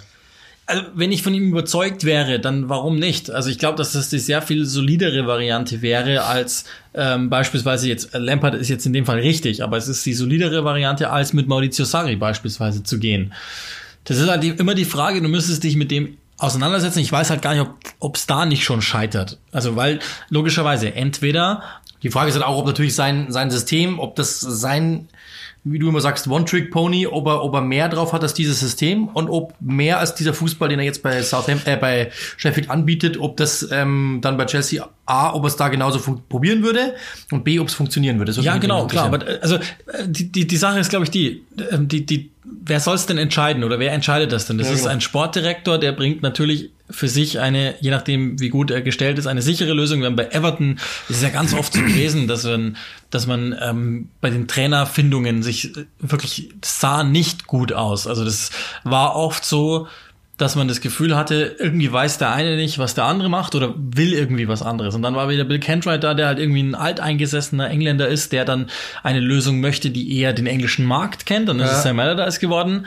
Speaker 1: Also wenn ich von ihm überzeugt wäre, dann warum nicht? Also ich glaube, dass das die sehr viel solidere Variante wäre als ähm, beispielsweise jetzt äh, Lampard ist jetzt in dem Fall richtig, aber es ist die solidere Variante als mit Maurizio Sarri beispielsweise zu gehen. Das ist halt die, immer die Frage, du müsstest dich mit dem auseinandersetzen. Ich weiß halt gar nicht, ob es da nicht schon scheitert. Also weil logischerweise entweder
Speaker 2: Die Frage ist halt auch, ob natürlich sein, sein System, ob das sein, wie du immer sagst, One-Trick-Pony, ob er, ob er mehr drauf hat als dieses System und ob mehr als dieser Fußball, den er jetzt bei Southampton, äh, bei Sheffield anbietet, ob das ähm, dann bei Chelsea A, ob er es da genauso probieren würde und B, ob es funktionieren würde.
Speaker 1: Ja, genau, klar. Aber also die, die, die Sache ist, glaube ich, die, ähm, die, die, wer soll es denn entscheiden oder wer entscheidet das denn? Das
Speaker 2: Ja,
Speaker 1: ist
Speaker 2: genau.
Speaker 1: ein Sportdirektor, der bringt natürlich für sich eine, je nachdem, wie gut er gestellt ist, eine sichere Lösung. Wir haben bei Everton ist es ja ganz oft so gewesen, dass man, dass man ähm, bei den Trainerfindungen sich äh, wirklich das sah nicht gut aus. Also das war oft so, dass man das Gefühl hatte, irgendwie weiß der eine nicht, was der andere macht oder will irgendwie was anderes. Und dann war wieder Bill Kentright da, der halt irgendwie ein alteingesessener Engländer ist, der dann eine Lösung möchte, die eher den englischen Markt kennt. Dann ist
Speaker 2: Ja.
Speaker 1: es Sam Allardyce geworden.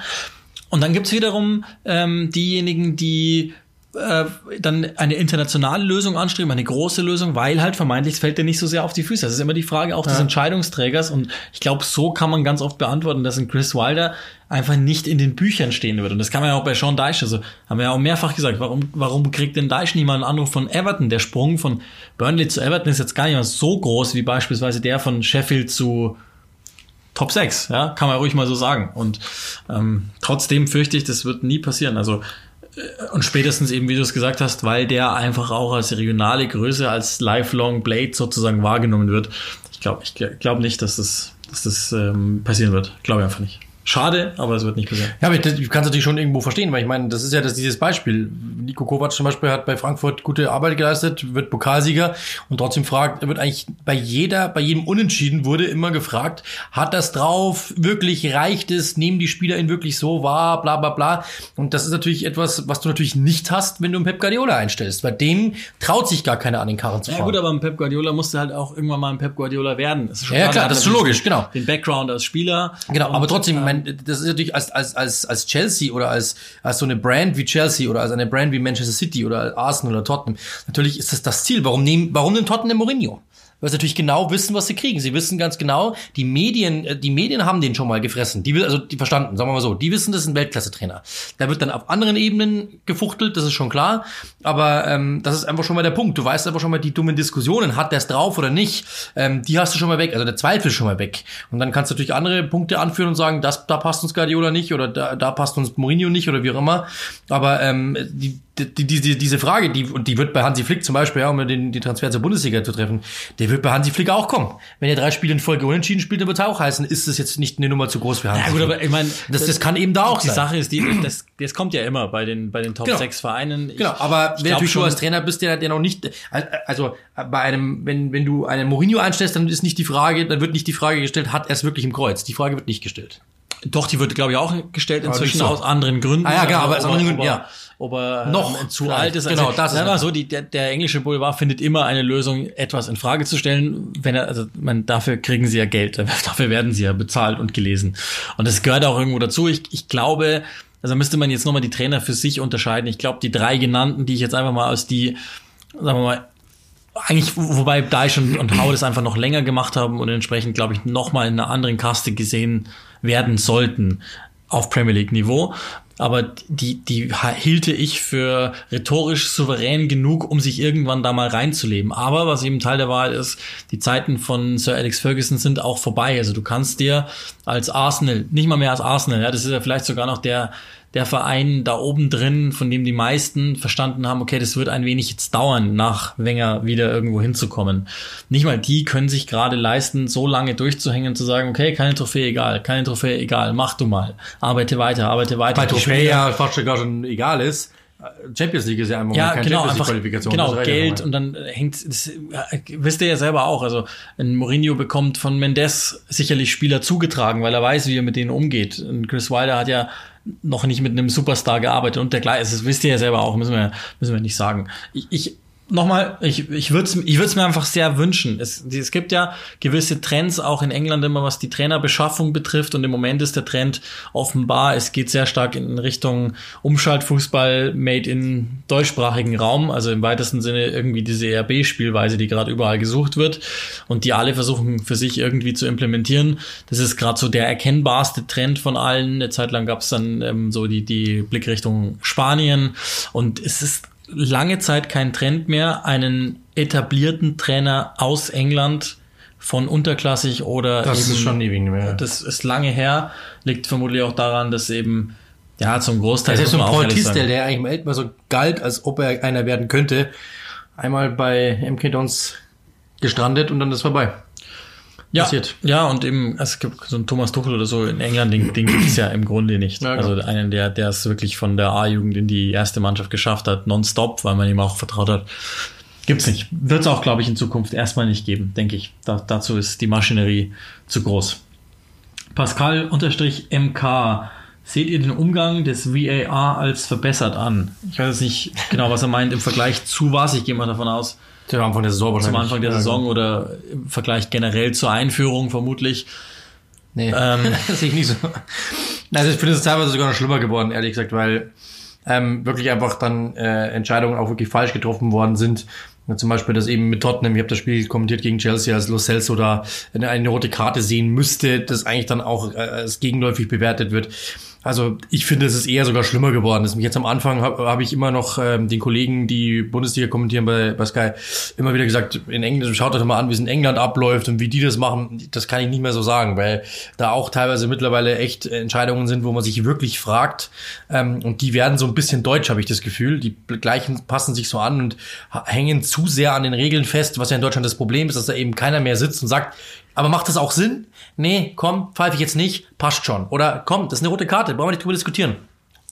Speaker 1: Und dann gibt's wiederum ähm, diejenigen, die äh, dann eine internationale Lösung anstreben, eine große Lösung, weil halt vermeintlich fällt dir nicht so sehr auf die Füße. Das ist immer die Frage auch des Entscheidungsträgers und ich glaube, so kann man ganz oft beantworten, dass ein Chris Wilder einfach nicht in den Büchern stehen wird. Und das kann man ja auch bei Sean Dyche, also haben wir ja auch mehrfach gesagt, warum, warum kriegt denn nicht mal einen Anruf von Everton? Der Sprung von Burnley zu Everton ist jetzt gar nicht mal so groß wie beispielsweise der von Sheffield zu Top 6, ja, kann man ruhig mal so sagen. Und ähm, trotzdem fürchte ich, das wird nie passieren. Also und spätestens eben, wie du es gesagt hast, weil der einfach auch als regionale Größe, als Lifelong Blade sozusagen wahrgenommen wird. Ich glaube, ich glaube nicht, dass das, dass das ähm, passieren wird. Glaube einfach nicht. Schade, aber es wird nicht passieren.
Speaker 2: Ja, aber ich, ich kann es natürlich schon irgendwo verstehen, weil ich meine, das ist ja das, dieses Beispiel. Nico Kovac zum Beispiel hat bei Frankfurt gute Arbeit geleistet, wird Pokalsieger und trotzdem fragt, er wird eigentlich bei jeder, bei jedem Unentschieden wurde immer gefragt, hat das drauf, wirklich reicht es, nehmen die Spieler ihn wirklich so wahr, bla bla bla. Und das ist natürlich etwas, was du natürlich nicht hast, wenn du einen Pep Guardiola einstellst. Bei dem traut sich gar keiner an den Karren zu
Speaker 1: Ja
Speaker 2: fahren.
Speaker 1: gut, aber ein Pep Guardiola musste halt auch irgendwann mal ein Pep Guardiola werden. Das ist schon
Speaker 2: Ja,
Speaker 1: klar,
Speaker 2: das ist schon logisch, genau.
Speaker 1: Den Background als Spieler.
Speaker 2: Genau, aber trotzdem, das ist natürlich als, als, als, als Chelsea oder als, als so eine Brand wie Chelsea oder als eine Brand wie Manchester City oder Arsenal oder Tottenham. Natürlich ist das das Ziel. Warum nehmen, warum nimmt Tottenham Mourinho? Weil sie natürlich genau wissen, was sie kriegen. Sie wissen ganz genau, die Medien, äh, die Medien haben den schon mal gefressen. Die also die verstanden, sagen wir mal so. Die wissen, das ist ein Weltklasse-Trainer. Da wird dann auf anderen Ebenen gefuchtelt, das ist schon klar. Aber ähm, das ist einfach schon mal der Punkt. Du weißt einfach schon mal, die dummen Diskussionen, hat der es drauf oder nicht, ähm, die hast du schon mal weg. Also der Zweifel ist schon mal weg. Und dann kannst du natürlich andere Punkte anführen und sagen, das, da passt uns Guardiola nicht oder da, da passt uns Mourinho nicht oder wie auch immer. Aber ähm, die, die, die, diese Frage, die, und die wird bei Hansi Flick zum Beispiel, ja, um den, den Transfer zur Bundesliga zu treffen, der wird bei Hansi Flick auch kommen. Wenn er drei Spiele in Folge unentschieden spielt, dann wird es auch heißen, ist das jetzt nicht eine Nummer zu groß für Hansi
Speaker 1: Ja gut, aber ich meine,
Speaker 2: das, das kann eben da auch
Speaker 1: die
Speaker 2: sein.
Speaker 1: Sache ist, die, das, das kommt ja immer bei den, bei den Top
Speaker 2: Genau.
Speaker 1: 6 Vereinen. Ich,
Speaker 2: Genau, aber wenn du
Speaker 1: schon-
Speaker 2: als Trainer bist, der, der noch nicht, also bei einem, wenn, wenn du einen Mourinho einstellst, dann ist nicht die Frage, dann wird nicht die Frage gestellt, hat er es wirklich im Kreuz? Die Frage wird nicht gestellt.
Speaker 1: Doch, die wird, glaube ich, auch gestellt inzwischen
Speaker 2: so.
Speaker 1: aus anderen Gründen.
Speaker 2: Ah ja, genau, aber aus
Speaker 1: er-
Speaker 2: anderen Gründen, ja.
Speaker 1: Ob er
Speaker 2: Noch
Speaker 1: ähm, zu
Speaker 2: vielleicht.
Speaker 1: alt ist.
Speaker 2: Genau,
Speaker 1: also,
Speaker 2: das ist
Speaker 1: so, die, der, der englische Boulevard findet immer eine Lösung, etwas in Frage zu stellen, wenn er, also man, dafür kriegen sie ja Geld, dafür werden sie ja bezahlt und gelesen. Und das gehört auch irgendwo dazu. Ich, ich glaube, also müsste man jetzt nochmal die Trainer für sich unterscheiden. Ich glaube, die drei genannten, die ich jetzt einfach mal aus die, sagen wir mal, eigentlich, wobei Deich und, und Hau das einfach noch länger gemacht haben und entsprechend, glaube ich, nochmal in einer anderen Kaste gesehen werden sollten auf Premier League Niveau. Aber die, die hielte ich für rhetorisch souverän genug, um sich irgendwann da mal reinzuleben. Aber was eben Teil der Wahrheit ist, die Zeiten von Sir Alex Ferguson sind auch vorbei. Also du kannst dir als Arsenal, nicht mal mehr als Arsenal, ja, das ist ja vielleicht sogar noch der, der Verein da oben drin, von dem die meisten verstanden haben, okay, das wird ein wenig jetzt dauern, nach Wenger wieder irgendwo hinzukommen. Nicht mal die können sich gerade leisten, so lange durchzuhängen, zu sagen, okay, keine Trophäe, egal, keine Trophäe, egal, mach du mal. Arbeite weiter, arbeite weiter.
Speaker 2: Bei
Speaker 1: Die
Speaker 2: Trophäe ja fast sogar schon egal ist. Champions League ist ja einfach
Speaker 1: ja,
Speaker 2: keine
Speaker 1: genau,
Speaker 2: Champions
Speaker 1: einfach,
Speaker 2: League-Qualifikation.
Speaker 1: genau, Geld und dann hängt, das, äh, wisst ihr ja selber auch, also ein Mourinho bekommt von Mendes sicherlich Spieler zugetragen, weil er weiß, wie er mit denen umgeht. Und Chris Wilder hat ja noch nicht mit einem Superstar gearbeitet und dergleichen. Das wisst ihr ja selber auch, müssen wir, müssen wir nicht sagen. Ich, ich nochmal, ich, ich würde es ich würd's mir einfach sehr wünschen. Es, es gibt ja gewisse Trends auch in England immer, was die Trainerbeschaffung betrifft. Und im Moment ist der Trend offenbar, es geht sehr stark in Richtung Umschaltfußball made in deutschsprachigen Raum. Also im weitesten Sinne irgendwie diese ERB-Spielweise, die gerade überall gesucht wird und die alle versuchen für sich irgendwie zu implementieren. Das ist gerade so der erkennbarste Trend von allen. Eine Zeit lang gab es dann ähm, so die, die Blickrichtung Spanien. Und es ist lange Zeit kein Trend mehr, einen etablierten Trainer aus England von unterklassig oder
Speaker 2: Das
Speaker 1: eben,
Speaker 2: ist schon ewig mehr.
Speaker 1: das ist lange her, liegt vermutlich auch daran, dass eben ja zum Großteil
Speaker 2: Das ist so ein Paul. Tistel, der eigentlich Eltmal so galt, als ob er einer werden könnte. Einmal bei MK Dons gestrandet und dann ist vorbei.
Speaker 1: Ja,
Speaker 2: passiert.
Speaker 1: Ja, und eben, es gibt so einen Thomas Tuchel oder so in England, den, den gibt es ja im Grunde nicht.
Speaker 2: Ja,
Speaker 1: also einen, der, der es wirklich von der A-Jugend in die erste Mannschaft geschafft hat, nonstop, weil man ihm auch vertraut hat. Gibt's nicht. Wird's auch, glaube ich, in Zukunft erstmal nicht geben, denke ich. Da, dazu ist die Maschinerie zu groß. Pascal unterstrich MK. Seht ihr den Umgang des VAR als verbessert an? Ich weiß jetzt nicht genau, was er meint im Vergleich zu was. Ich gehe mal davon aus,
Speaker 2: Zum Anfang der Saison
Speaker 1: zum
Speaker 2: wahrscheinlich.
Speaker 1: Anfang der
Speaker 2: Ja,
Speaker 1: Saison oder im Vergleich generell zur Einführung vermutlich.
Speaker 2: Nee,
Speaker 1: Ähm.
Speaker 2: das sehe ich nicht so. Also ich finde es teilweise sogar noch schlimmer geworden, ehrlich gesagt, weil ähm, wirklich einfach dann äh, Entscheidungen auch wirklich falsch getroffen worden sind. Ja, zum Beispiel, dass eben mit Tottenham, ich habe das Spiel kommentiert gegen Chelsea, als Lo Celso da eine, eine rote Karte sehen müsste, das eigentlich dann auch äh, als gegenläufig bewertet wird. Also ich finde, es ist eher sogar schlimmer geworden. Das jetzt am Anfang habe hab ich immer noch ähm, den Kollegen, die Bundesliga kommentieren bei, bei Sky, immer wieder gesagt, in England, schaut euch mal an, wie es in England abläuft und wie die das machen. Das kann ich nicht mehr so sagen, weil da auch teilweise mittlerweile echt Entscheidungen sind, wo man sich wirklich fragt. Ähm, und die werden so ein bisschen deutsch, habe ich das Gefühl. Die gleichen passen sich so an und hängen zu sehr an den Regeln fest, was ja in Deutschland das Problem ist, dass da eben keiner mehr sitzt und sagt, aber macht das auch Sinn? Nee, komm, pfeife ich jetzt nicht, passt schon. Oder komm, das ist eine rote Karte, brauchen wir nicht drüber diskutieren.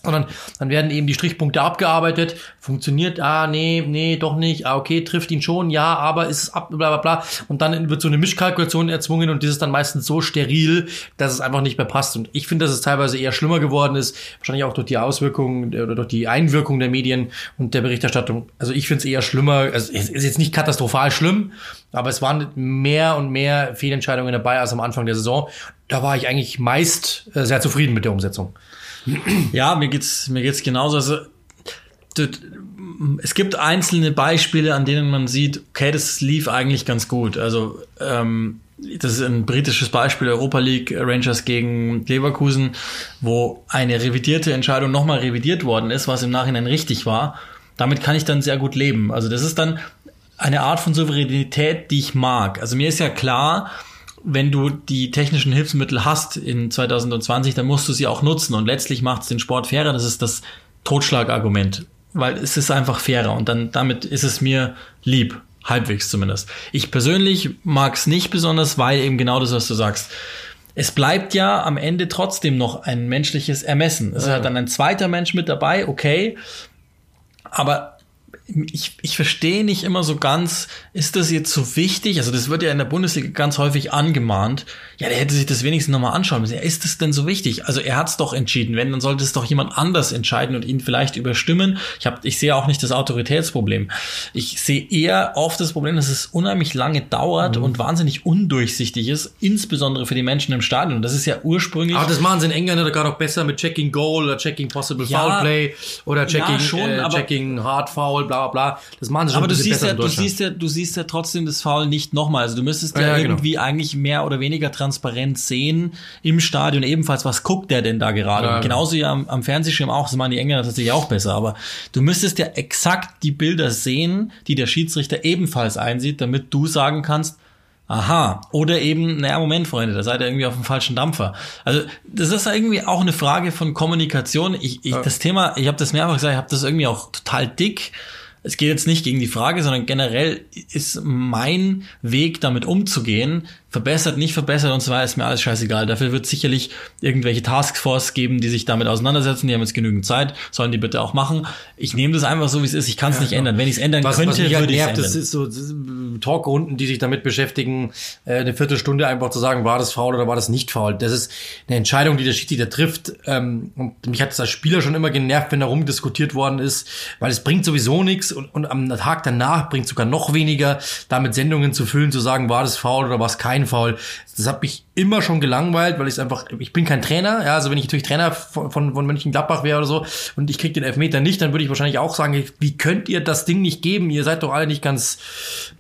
Speaker 2: Sondern dann werden eben die Strichpunkte abgearbeitet. Funktioniert, ah, nee, nee, doch nicht. Ah, okay, trifft ihn schon, ja, aber ist es ab, bla, bla, bla. Und dann wird so eine Mischkalkulation erzwungen und das ist dann meistens so steril, dass es einfach nicht mehr passt. Und ich finde, dass es teilweise eher schlimmer geworden ist. Wahrscheinlich auch durch die Auswirkungen oder durch die Einwirkung der Medien und der Berichterstattung. Also ich finde es eher schlimmer. Also es ist jetzt nicht katastrophal schlimm, aber es waren mehr und mehr Fehlentscheidungen dabei als am Anfang der Saison. Da war ich eigentlich meist äh, sehr zufrieden mit der Umsetzung.
Speaker 1: Ja, mir geht's, mir geht's genauso. Also, es gibt einzelne Beispiele, an denen man sieht, okay, das lief eigentlich ganz gut. Also ähm, das ist ein britisches Beispiel, Europa League Rangers gegen Leverkusen, wo eine revidierte Entscheidung nochmal revidiert worden ist, was im Nachhinein richtig war. Damit kann ich dann sehr gut leben. Also das ist dann eine Art von Souveränität, die ich mag. Also mir ist ja klar, wenn du die technischen Hilfsmittel hast in 2020, dann musst du sie auch nutzen. Und letztlich macht es den Sport fairer. Das ist das Totschlagargument, weil es ist einfach fairer. Und dann damit ist es mir lieb. Halbwegs zumindest. Ich persönlich mag es nicht besonders, weil eben genau das, was du sagst. Es bleibt ja am Ende trotzdem noch ein menschliches Ermessen. Es ja. hat dann ein zweiter Mensch mit dabei, okay. Aber ich, ich verstehe nicht immer so ganz, ist das jetzt so wichtig? Also das wird ja in der Bundesliga ganz häufig angemahnt. Ja, der hätte sich das wenigstens nochmal anschauen müssen. Ja, ist das denn so wichtig? Also er hat es doch entschieden. Wenn, dann sollte es doch jemand anders entscheiden und ihn vielleicht überstimmen. Ich, hab, ich sehe auch nicht das Autoritätsproblem. Ich sehe eher oft das Problem, dass es unheimlich lange dauert mhm. und wahnsinnig undurchsichtig ist, insbesondere für die Menschen im Stadion. Und das ist ja ursprünglich...
Speaker 2: Aber das machen sie in England oder gar noch besser mit Checking Goal oder Checking Possible ja, Foul Play oder Checking, ja, schon, äh, Checking Hard Foul, bla bla bla. Das machen sie schon
Speaker 1: aber du siehst ja, du siehst ja, du siehst ja trotzdem das Foul nicht nochmal. Also du müsstest ja, ja genau. irgendwie genau. eigentlich mehr oder weniger transparent sehen im Stadion ebenfalls, was guckt der denn da gerade? Ja, genauso ja am, am Fernsehschirm auch, das machen die Engländer tatsächlich auch besser, aber du müsstest ja exakt die Bilder sehen, die der Schiedsrichter ebenfalls einsieht, damit du sagen kannst, Aha. Oder eben, naja, Moment, Freunde, da seid ihr irgendwie auf dem falschen Dampfer. Also, das ist irgendwie auch eine Frage von Kommunikation. Ich, ich, ja. Das Thema, ich habe das mehrfach gesagt, ich habe das irgendwie auch total dick es geht jetzt nicht gegen die Frage, sondern generell ist mein Weg, damit umzugehen, verbessert, nicht verbessert und so weiter, ist mir alles scheißegal. Dafür wird sicherlich irgendwelche Taskforce geben, die sich damit auseinandersetzen. Die haben jetzt genügend Zeit, sollen die bitte auch machen. Ich nehme das einfach so, wie es ist. Ich kann es ja, nicht ändern. Wenn ich es ändern was, könnte, was mich halt würde ich es ändern.
Speaker 2: Das ist so Talkrunden, die sich damit beschäftigen, äh, eine Viertelstunde einfach zu sagen, war das faul oder war das nicht faul. Das ist eine Entscheidung, die der Schiedsrichter trifft. Ähm, und mich hat das als Spieler schon immer genervt, wenn da rumdiskutiert worden ist, weil es bringt sowieso nichts und, und am Tag danach bringt sogar noch weniger, damit Sendungen zu füllen, zu sagen, war das faul oder war es kein Foul. Das hat mich immer schon gelangweilt, weil ich einfach, ich bin kein Trainer, ja, also wenn ich natürlich Trainer von, von, von Mönchengladbach wäre oder so und ich krieg den Elfmeter nicht, dann würde ich wahrscheinlich auch sagen, wie könnt ihr das Ding nicht geben? Ihr seid doch alle nicht ganz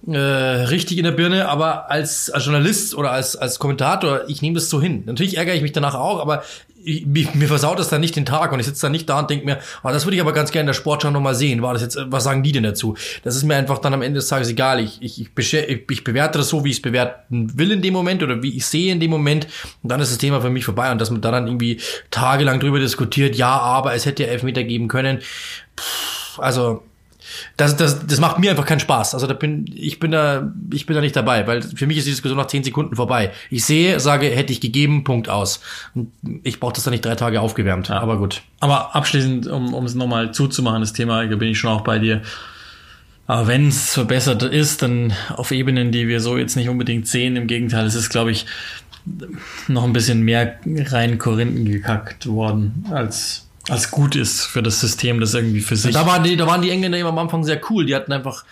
Speaker 2: äh, richtig in der Birne, aber als, als Journalist oder als, als Kommentator, ich nehme das so hin. Natürlich ärgere ich mich danach auch, aber ich, mir versaut das dann nicht den Tag und ich sitze da nicht da und denke mir, oh, das würde ich aber ganz gerne in der Sportschau nochmal sehen. War das jetzt, was sagen die denn dazu? Das ist mir einfach dann am Ende des Tages egal. Ich, ich, ich, ich bewerte das so, wie ich es bewerten will in dem Moment oder wie ich sehe in dem Moment und dann ist das Thema für mich vorbei und dass man da dann irgendwie tagelang drüber diskutiert, ja, aber es hätte ja Elfmeter geben können. Puh, also das, das, das macht mir einfach keinen Spaß. Also da bin ich bin da ich bin da nicht dabei, weil für mich ist die Diskussion nach zehn Sekunden vorbei. Ich sehe, sage, hätte ich gegeben, Punkt aus. Und ich brauche das dann nicht drei Tage aufgewärmt. Ja. Aber gut.
Speaker 1: Aber abschließend, um, um es nochmal zuzumachen, das Thema, da bin ich schon auch bei dir. Aber wenn es verbessert ist, dann auf Ebenen, die wir so jetzt nicht unbedingt sehen. Im Gegenteil, es ist, glaube ich, noch ein bisschen mehr rein Korinthen gekackt worden als als gut ist für das System, das irgendwie für sich.
Speaker 2: Da waren die, da waren die Engländer eben am Anfang sehr cool. Die hatten einfach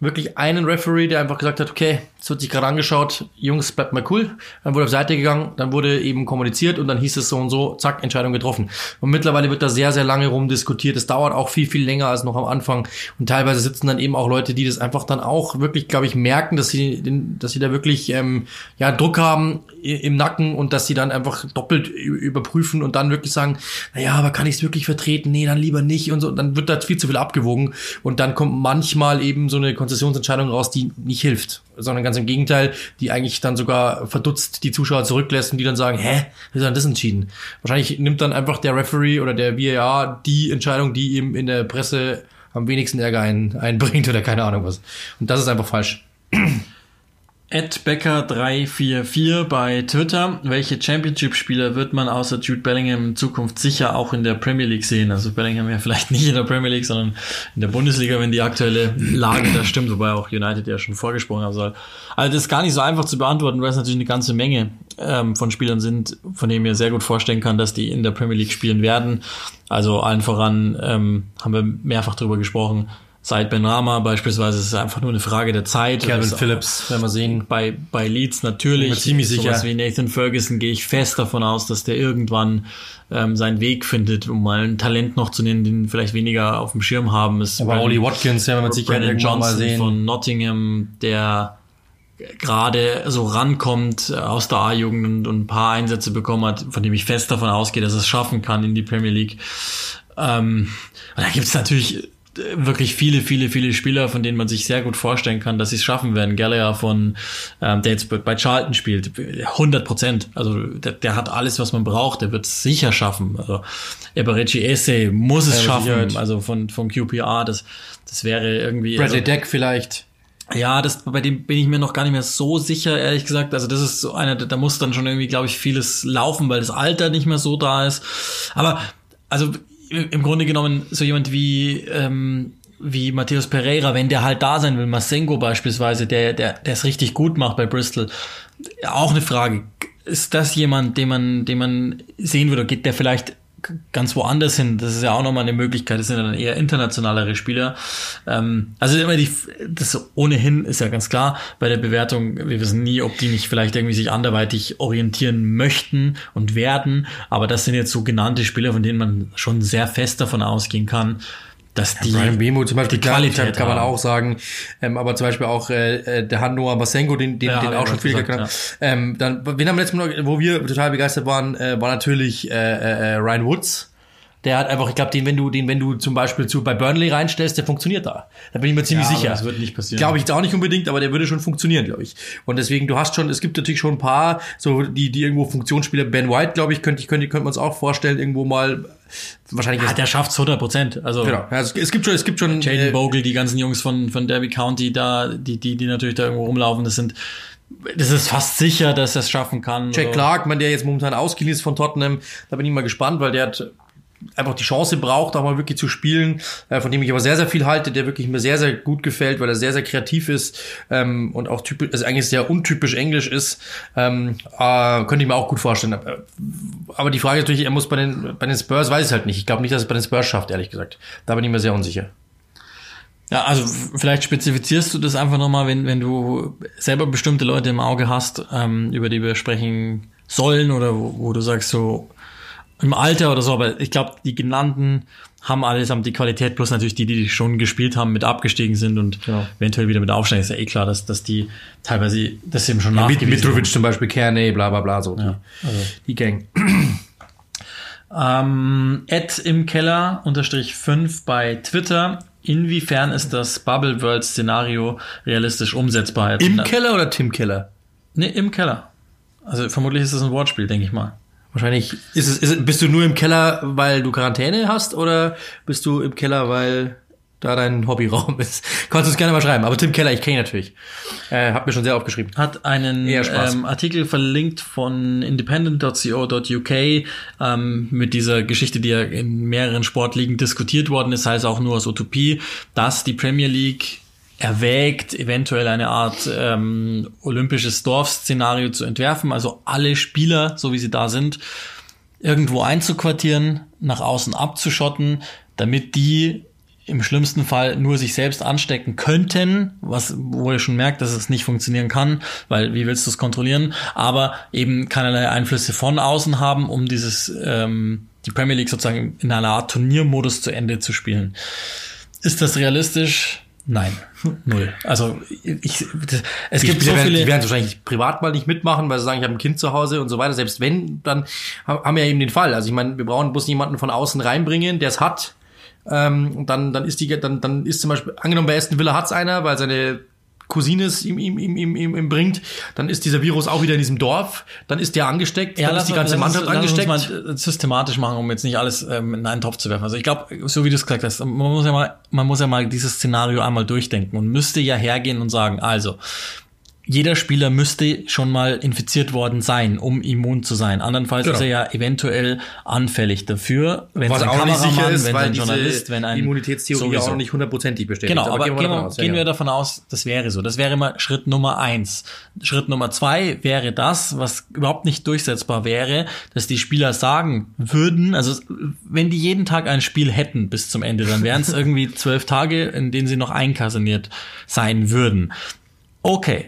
Speaker 2: wirklich einen Referee, der einfach gesagt hat, okay, es wird sich gerade angeschaut, Jungs, bleibt mal cool. Dann wurde auf Seite gegangen, dann wurde eben kommuniziert und dann hieß es so und so, zack, Entscheidung getroffen. Und mittlerweile wird da sehr, sehr lange rumdiskutiert. Es dauert auch viel, viel länger als noch am Anfang. Und teilweise sitzen dann eben auch Leute, die das einfach dann auch wirklich, glaube ich, merken, dass sie, dass sie da wirklich ähm, ja Druck haben im Nacken und dass sie dann einfach doppelt überprüfen und dann wirklich sagen, naja, aber kann ich es wirklich vertreten? Nee, dann lieber nicht und so. Dann wird da viel zu viel abgewogen und dann kommt manchmal eben so eine Konzessionsentscheidung raus, die nicht hilft, sondern ganz im Gegenteil, die eigentlich dann sogar verdutzt die Zuschauer zurücklässt und die dann sagen, hä, wie soll das entschieden? Wahrscheinlich nimmt dann einfach der Referee oder der VAR die Entscheidung, die ihm in der Presse am wenigsten Ärger ein, einbringt oder keine Ahnung was. Und das ist einfach falsch.
Speaker 1: Becker344 bei Twitter. Welche Championship-Spieler wird man außer Jude Bellingham in Zukunft sicher auch in der Premier League sehen? Also Bellingham ja vielleicht nicht in der Premier League, sondern in der Bundesliga, wenn die aktuelle Lage da stimmt, wobei auch United ja schon vorgesprochen haben soll. Also das ist gar nicht so einfach zu beantworten, weil es natürlich eine ganze Menge ähm, von Spielern sind, von denen ich mir sehr gut vorstellen kann, dass die in der Premier League spielen werden. Also allen voran ähm, haben wir mehrfach darüber gesprochen Seit Benrama beispielsweise ist es einfach nur eine Frage der Zeit.
Speaker 2: Calvin Phillips, wenn wir sehen.
Speaker 1: Bei, bei Leeds natürlich.
Speaker 2: Bin ziemlich sicher.
Speaker 1: Sowas wie Nathan Ferguson gehe ich fest davon aus, dass der irgendwann ähm, seinen Weg findet, um mal ein Talent noch zu nennen, den vielleicht weniger auf dem Schirm haben. Ist
Speaker 2: Aber Oli Watkins, ja, wenn man sich
Speaker 1: Brandon Johnson von Nottingham, der gerade so rankommt aus der A-Jugend und, und, ein paar Einsätze bekommen hat, von dem ich fest davon ausgehe, dass es schaffen kann in die Premier League. Ähm, und da gibt es natürlich wirklich viele, viele, viele Spieler, von denen man sich sehr gut vorstellen kann, dass sie es schaffen werden. Gallagher von, ähm, der jetzt bei Charlton spielt, 100 Prozent. Also der, der, hat alles, was man braucht. Der wird es sicher schaffen. Also Eberechi Esse muss es ja, schaffen. Also von, von QPR, das, das wäre irgendwie.
Speaker 2: Bradley
Speaker 1: also,
Speaker 2: Deck vielleicht.
Speaker 1: Ja, das, bei dem bin ich mir noch gar nicht mehr so sicher, ehrlich gesagt. Also das ist so einer, da muss dann schon irgendwie, glaube ich, vieles laufen, weil das Alter nicht mehr so da ist. Aber also im Grunde genommen so jemand wie ähm, wie Matthäus Pereira, wenn der halt da sein will, Masengo beispielsweise, der der der es richtig gut macht bei Bristol, auch eine Frage. Ist das jemand, den man den man sehen würde? Geht der vielleicht ganz woanders hin. Das ist ja auch nochmal eine Möglichkeit. Das sind dann eher internationalere Spieler. Ähm, also immer die, das ohnehin ist ja ganz klar bei der Bewertung. Wir wissen nie, ob die nicht vielleicht irgendwie sich anderweitig orientieren möchten und werden. Aber das sind jetzt so genannte Spieler, von denen man schon sehr fest davon ausgehen kann, dass die,
Speaker 2: ja, Brian Bemo zum Beispiel,
Speaker 1: die Qualität
Speaker 2: kann man auch sagen, ähm, aber zum Beispiel auch äh, äh der Hannoa Masengo, den, den, ja, den auch schon viele gesagt, ja. ähm, dann, wen haben wir letztes Mal, wo wir total begeistert waren, äh, war natürlich äh, äh, äh Ryan Woods, der hat einfach, ich glaube, den, wenn du, den, wenn du zum Beispiel zu bei Burnley reinstellst, der funktioniert da. Da bin ich mir ziemlich ja, sicher.
Speaker 1: Das wird nicht passieren.
Speaker 2: Glaube ich jetzt auch nicht unbedingt, aber der würde schon funktionieren, glaube ich. Und deswegen, du hast schon, es gibt natürlich schon ein paar, so die, die irgendwo Funktionsspieler. Ben White, glaube ich, könnte ich könnte, könnte man uns auch vorstellen, irgendwo mal wahrscheinlich.
Speaker 1: Ja, der schafft's 100 Prozent. Also
Speaker 2: genau. Ja, es, es, gibt schon, es gibt schon.
Speaker 1: Jaden äh, Bogle, die ganzen Jungs von von Derby County, da die die die natürlich da irgendwo rumlaufen, das sind das ist fast sicher, dass er es schaffen kann.
Speaker 2: Jack Clark, man der jetzt momentan ausgeliehen ist von Tottenham, da bin ich mal gespannt, weil der hat einfach die Chance braucht, auch mal wirklich zu spielen, äh, von dem ich aber sehr, sehr viel halte, der wirklich mir sehr, sehr gut gefällt, weil er sehr, sehr kreativ ist ähm, und auch typisch, also eigentlich sehr untypisch Englisch ist, ähm, äh, könnte ich mir auch gut vorstellen. Aber die Frage ist natürlich, er muss bei den, bei den Spurs, weiß ich halt nicht. Ich glaube nicht, dass es bei den Spurs schafft, ehrlich gesagt. Da bin ich mir sehr unsicher.
Speaker 1: Ja, also vielleicht spezifizierst du das einfach nochmal, wenn, wenn du selber bestimmte Leute im Auge hast, ähm, über die wir sprechen sollen oder wo, wo du sagst so, im Alter oder so, aber ich glaube, die genannten haben allesamt die Qualität, plus natürlich die, die schon gespielt haben, mit abgestiegen sind und genau. eventuell wieder mit aufsteigen, ist ja eh klar, dass, dass die teilweise das eben schon
Speaker 2: ja, mit, Mitrovic zum Beispiel, Kerne, bla bla bla, so
Speaker 1: ja, also.
Speaker 2: die Gang.
Speaker 1: ähm, Ed im Keller unterstrich 5 bei Twitter. Inwiefern ist das Bubble World Szenario realistisch umsetzbar?
Speaker 2: Im Keller oder Tim Keller?
Speaker 1: Nee, im Keller. Also vermutlich ist das ein Wortspiel, denke ich mal.
Speaker 2: Wahrscheinlich ist es, ist, bist du nur im Keller, weil du Quarantäne hast oder bist du im Keller, weil da dein Hobbyraum ist. Kannst du es gerne mal schreiben. Aber Tim Keller, ich kenne ihn natürlich. Äh, hab mir schon sehr aufgeschrieben.
Speaker 1: Hat einen ähm, Artikel verlinkt von independent.co.uk ähm, mit dieser Geschichte, die ja in mehreren Sportligen diskutiert worden ist, heißt auch nur aus Utopie, dass die Premier League erwägt, eventuell eine Art ähm, olympisches Dorfszenario zu entwerfen, also alle Spieler, so wie sie da sind, irgendwo einzuquartieren, nach außen abzuschotten, damit die im schlimmsten Fall nur sich selbst anstecken könnten, was wo ihr schon merkt, dass es nicht funktionieren kann, weil wie willst du es kontrollieren? Aber eben keinerlei Einflüsse von außen haben, um dieses ähm, die Premier League sozusagen in einer Art Turniermodus zu Ende zu spielen. Ist das realistisch? Nein, null. Also ich, das, es
Speaker 2: die gibt so viele. Die werden wahrscheinlich privat mal nicht mitmachen, weil sie sagen, ich habe ein Kind zu Hause und so weiter. Selbst wenn, dann haben wir ja eben den Fall. Also ich meine, wir brauchen bloß jemanden von außen reinbringen, der es hat. Ähm, dann, dann ist die, dann, dann ist zum Beispiel angenommen bei Aston Villa hat's einer, weil seine Cousine es ihm, ihm, ihm, ihm, ihm, ihm bringt, dann ist dieser Virus auch wieder in diesem Dorf, dann ist der angesteckt,
Speaker 1: ja,
Speaker 2: dann ist die ganze Mannschaft
Speaker 1: lass
Speaker 2: angesteckt.
Speaker 1: Uns mal systematisch machen, um jetzt nicht alles ähm, in einen Topf zu werfen. Also ich glaube, so wie du es gesagt hast, man muss ja mal, man muss ja mal dieses Szenario einmal durchdenken und müsste ja hergehen und sagen, also jeder Spieler müsste schon mal infiziert worden sein, um immun zu sein. Andernfalls
Speaker 2: Genau.
Speaker 1: ist er ja eventuell anfällig dafür, wenn
Speaker 2: Was
Speaker 1: es ein
Speaker 2: auch nicht sicher
Speaker 1: Kameramann,
Speaker 2: ist,
Speaker 1: wenn
Speaker 2: weil
Speaker 1: ein Journalist, wenn ein
Speaker 2: Immunitätstheorie
Speaker 1: sowieso.
Speaker 2: auch nicht hundertprozentig bestätigt.
Speaker 1: Genau, aber,
Speaker 2: gehen wir
Speaker 1: gehen,
Speaker 2: davon
Speaker 1: wir,
Speaker 2: aus,
Speaker 1: gehen wir davon aus, das wäre so. Das wäre mal Schritt Nummer eins. Schritt Nummer zwei wäre das, was überhaupt nicht durchsetzbar wäre, dass die Spieler sagen würden, also wenn die jeden Tag ein Spiel hätten bis zum Ende, dann wären es irgendwie zwölf Tage, in denen sie noch einkaserniert sein würden. Okay,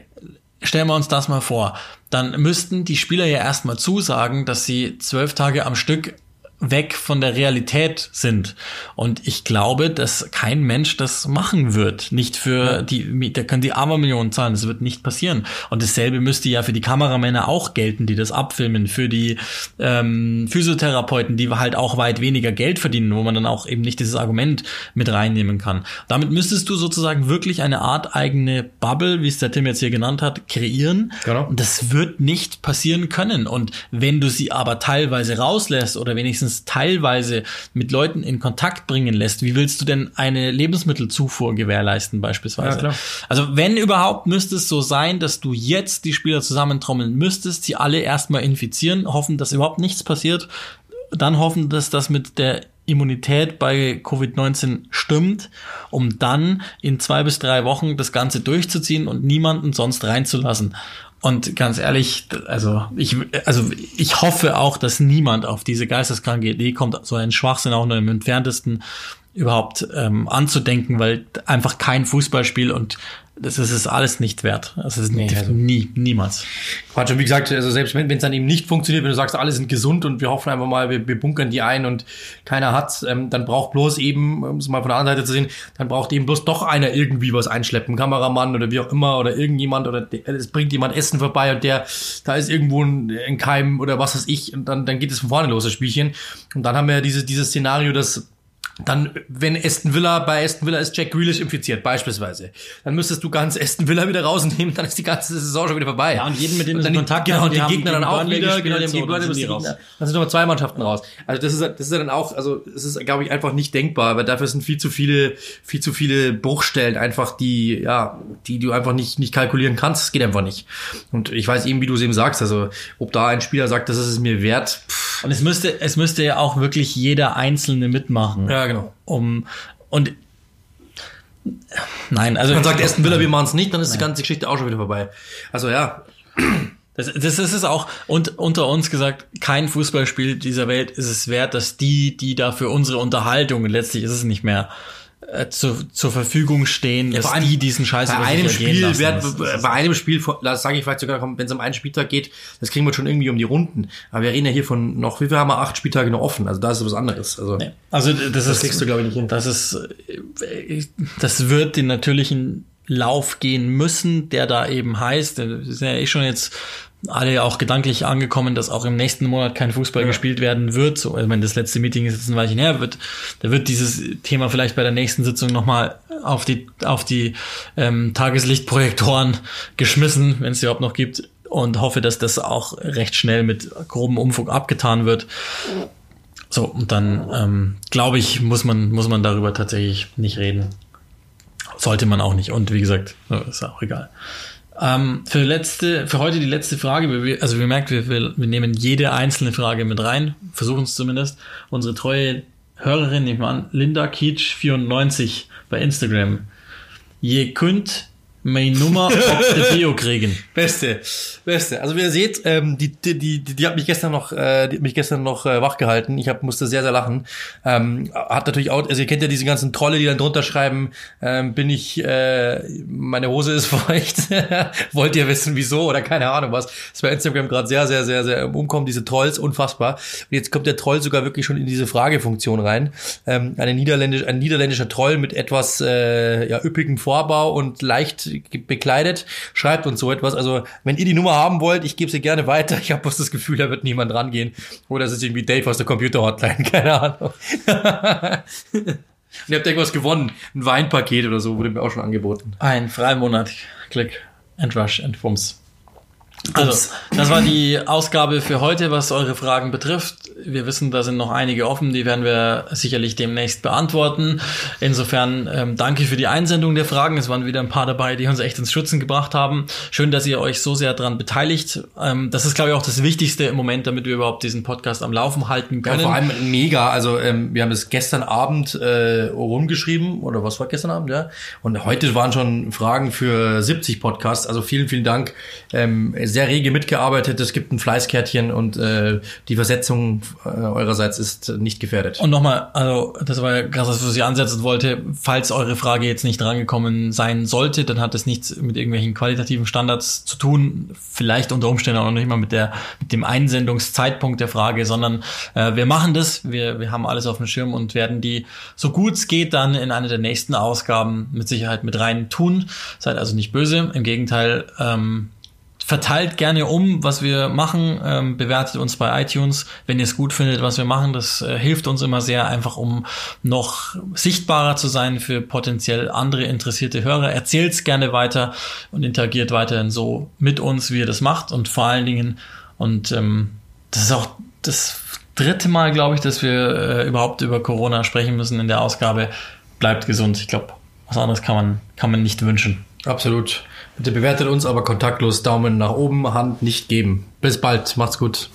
Speaker 1: stellen wir uns das mal vor. Dann müssten die Spieler ja erstmal zusagen, dass sie zwölf Tage am Stück weg von der Realität sind. Und ich glaube, dass kein Mensch das machen wird. Nicht für die, da können die Abermillionen zahlen. Das wird nicht passieren. Und dasselbe müsste ja für die Kameramänner auch gelten, die das abfilmen, für die ähm, Physiotherapeuten, die halt auch weit weniger Geld verdienen, wo man dann auch eben nicht dieses Argument mit reinnehmen kann. Damit müsstest du sozusagen wirklich eine Art eigene Bubble, wie es der Tim jetzt hier genannt hat, kreieren.
Speaker 2: Genau.
Speaker 1: Und das wird nicht passieren können. Und wenn du sie aber teilweise rauslässt oder wenigstens teilweise mit Leuten in Kontakt bringen lässt, wie willst du denn eine Lebensmittelzufuhr gewährleisten beispielsweise?
Speaker 2: Ja.
Speaker 1: Also wenn überhaupt, müsste es so sein, dass du jetzt die Spieler zusammentrommeln müsstest, sie alle erstmal infizieren, hoffen, dass überhaupt nichts passiert, dann hoffen, dass das mit der Immunität bei Covid-19 stimmt, um dann in zwei bis drei Wochen das Ganze durchzuziehen und niemanden sonst reinzulassen. Und ganz ehrlich, also ich, also ich hoffe auch, dass niemand auf diese geisteskranke Idee kommt, so einen Schwachsinn auch nur im entferntesten überhaupt ähm, anzudenken, weil einfach kein Fußballspiel und das ist es alles nicht wert. Das ist
Speaker 2: Nee, also-
Speaker 1: nie, niemals.
Speaker 2: Quatsch, und wie gesagt, also selbst wenn es dann eben nicht funktioniert, wenn du sagst, alle sind gesund und wir hoffen einfach mal, wir, wir bunkern die ein und keiner hat's, ähm, dann braucht bloß eben, um es mal von der anderen Seite zu sehen, dann braucht eben bloß doch einer irgendwie was einschleppen, Kameramann oder wie auch immer oder irgendjemand oder der- es bringt jemand Essen vorbei und der, da ist irgendwo ein, ein Keim oder was weiß ich und dann, dann geht es von vorne los, das Spielchen. Und dann haben wir ja diese, dieses Szenario, dass dann, wenn Aston Villa, bei Aston Villa ist Jack Grealish infiziert, beispielsweise, dann müsstest du ganz Aston Villa wieder rausnehmen, dann ist die ganze Saison schon wieder vorbei.
Speaker 1: Ja, und jeden, mit dem
Speaker 2: Und
Speaker 1: sie
Speaker 2: dann
Speaker 1: Kontakt
Speaker 2: genau,
Speaker 1: haben,
Speaker 2: und
Speaker 1: die
Speaker 2: die Gegner dann auch wieder,
Speaker 1: gespielt,
Speaker 2: genau, die haben
Speaker 1: so,
Speaker 2: gegen
Speaker 1: dann
Speaker 2: Burnley
Speaker 1: die.
Speaker 2: Gegner, dann sind nochmal zwei Mannschaften raus. Also das ist, das ist dann auch, also es ist, glaube ich, einfach nicht denkbar, weil dafür sind viel zu viele, viel zu viele Bruchstellen einfach, die, ja, die du einfach nicht, nicht kalkulieren kannst. Das geht einfach nicht. Und ich weiß eben, wie du es eben sagst, also ob da ein Spieler sagt, das ist es mir wert, pff,
Speaker 1: Und es müsste, es müsste ja auch wirklich jeder Einzelne mitmachen.
Speaker 2: ja, genau.
Speaker 1: Um, und, nein, also.
Speaker 2: Dann sagt Aston Villa, wir machen es nicht, dann ist die ganze Geschichte auch schon wieder vorbei. Also ja,
Speaker 1: Das, das ist es auch und unter uns gesagt, kein Fußballspiel dieser Welt ist es wert, dass die, die da für unsere Unterhaltung, letztlich ist es nicht mehr, äh, zu, zur Verfügung stehen, dass
Speaker 2: vor allem
Speaker 1: die diesen Scheiß
Speaker 2: bei einem Spiel wird,
Speaker 1: Das- das
Speaker 2: bei einem Spiel, das sage ich vielleicht sogar, wenn es um einen Spieltag geht, das kriegen wir schon irgendwie um die Runden. Aber wir reden ja hier von noch, wie viel haben wir? Acht Spieltage noch offen. Also da ist was anderes. Also
Speaker 1: Nee. Also das, ist,
Speaker 2: kriegst du, glaube ich, nicht hin.
Speaker 1: Das ist, äh, das wird den natürlichen Lauf gehen müssen, der da eben heißt, wir sind ja eh schon jetzt alle auch gedanklich angekommen, dass auch im nächsten Monat kein Fußball gespielt werden wird. So, ich meine, das letzte Meeting ist jetzt ein Weilchen her, wird, da wird dieses Thema vielleicht bei der nächsten Sitzung nochmal auf die, auf die ähm, Tageslichtprojektoren geschmissen, wenn es überhaupt noch gibt. Und hoffe, dass das auch recht schnell mit grobem Umfug abgetan wird. So, und dann ähm, glaube ich, muss man, muss man darüber tatsächlich nicht reden. Sollte man auch nicht. Und wie gesagt, ist auch egal. Ähm, für letzte, für heute die letzte Frage. Also wir merkt, wir, wir, nehmen jede einzelne Frage mit rein, versuchen es zumindest. Unsere treue Hörerin, nehmen wir an, Linda Kietsch 94 bei Instagram. Je könnt meine Nummer auf der Bio kriegen.
Speaker 2: Beste, beste. Also wie ihr seht, ähm, die, die, die, die hat mich gestern noch, äh, die hat mich gestern noch äh, wach gehalten. Ich hab, musste sehr, sehr lachen. Ähm, hat natürlich auch, also ihr kennt ja diese ganzen Trolle, die dann drunter schreiben, ähm, bin ich, äh, meine Hose ist feucht. Wollt ihr wissen, wieso oder keine Ahnung was. Das bei Instagram gerade sehr, sehr, sehr, sehr im umkommen, diese Trolls, unfassbar. Und jetzt kommt der Troll sogar wirklich schon in diese Fragefunktion rein. Ähm, eine niederländisch, ein niederländischer Troll mit etwas äh, ja, üppigem Vorbau und leicht bekleidet schreibt uns so etwas. Also wenn ihr die Nummer haben wollt, ich gebe sie gerne weiter. Ich habe bloß das Gefühl, da wird niemand rangehen. Oder es ist irgendwie Dave aus der Computer-Hotline, keine Ahnung. Und ihr habt irgendwas gewonnen. Ein Weinpaket oder so wurde mir auch schon angeboten.
Speaker 1: Ein Freimonat. Klick and Rush and Fums. Also, das war die Ausgabe für heute, was eure Fragen betrifft. Wir wissen, da sind noch einige offen, die werden wir sicherlich demnächst beantworten. Insofern ähm, danke für die Einsendung der Fragen. Es waren wieder ein paar dabei, die uns echt ins Schützen gebracht haben. Schön, dass ihr euch so sehr daran beteiligt. Ähm, das ist, glaube ich, auch das Wichtigste im Moment, damit wir überhaupt diesen Podcast am Laufen halten können.
Speaker 2: Ja, vor allem mega. Also ähm, wir haben es gestern Abend äh, rumgeschrieben, oder was war gestern Abend, ja? Und heute waren schon Fragen für 70 Podcasts. Also vielen, vielen Dank. Ähm, sehr rege mitgearbeitet. Es gibt ein Fleißkärtchen und äh, die Versetzung äh, eurerseits ist nicht gefährdet.
Speaker 1: Und nochmal, also das war ja krass, was ich ansetzen wollte. Falls eure Frage jetzt nicht drangekommen sein sollte, dann hat es nichts mit irgendwelchen qualitativen Standards zu tun. Vielleicht unter Umständen auch nicht mal mit der mit dem Einsendungszeitpunkt der Frage, sondern äh, wir machen das. Wir wir haben alles auf dem Schirm und werden die so gut es geht dann in einer der nächsten Ausgaben mit Sicherheit mit rein tun. Seid also nicht böse. Im Gegenteil. Ähm, verteilt gerne um, was wir machen, ähm, bewertet uns bei iTunes, wenn ihr es gut findet, was wir machen. Das äh, hilft uns immer sehr, einfach um noch sichtbarer zu sein für potenziell andere interessierte Hörer. Erzählt es gerne weiter und interagiert weiterhin so mit uns, wie ihr das macht. Und vor allen Dingen, und ähm, das ist auch das dritte Mal, glaube ich, dass wir äh, überhaupt über Corona sprechen müssen in der Ausgabe. Bleibt gesund. Ich glaube, was anderes kann man, kann man nicht wünschen.
Speaker 2: Absolut. Bitte bewertet uns, aber kontaktlos Daumen nach oben, Hand nicht geben. Bis bald, macht's gut.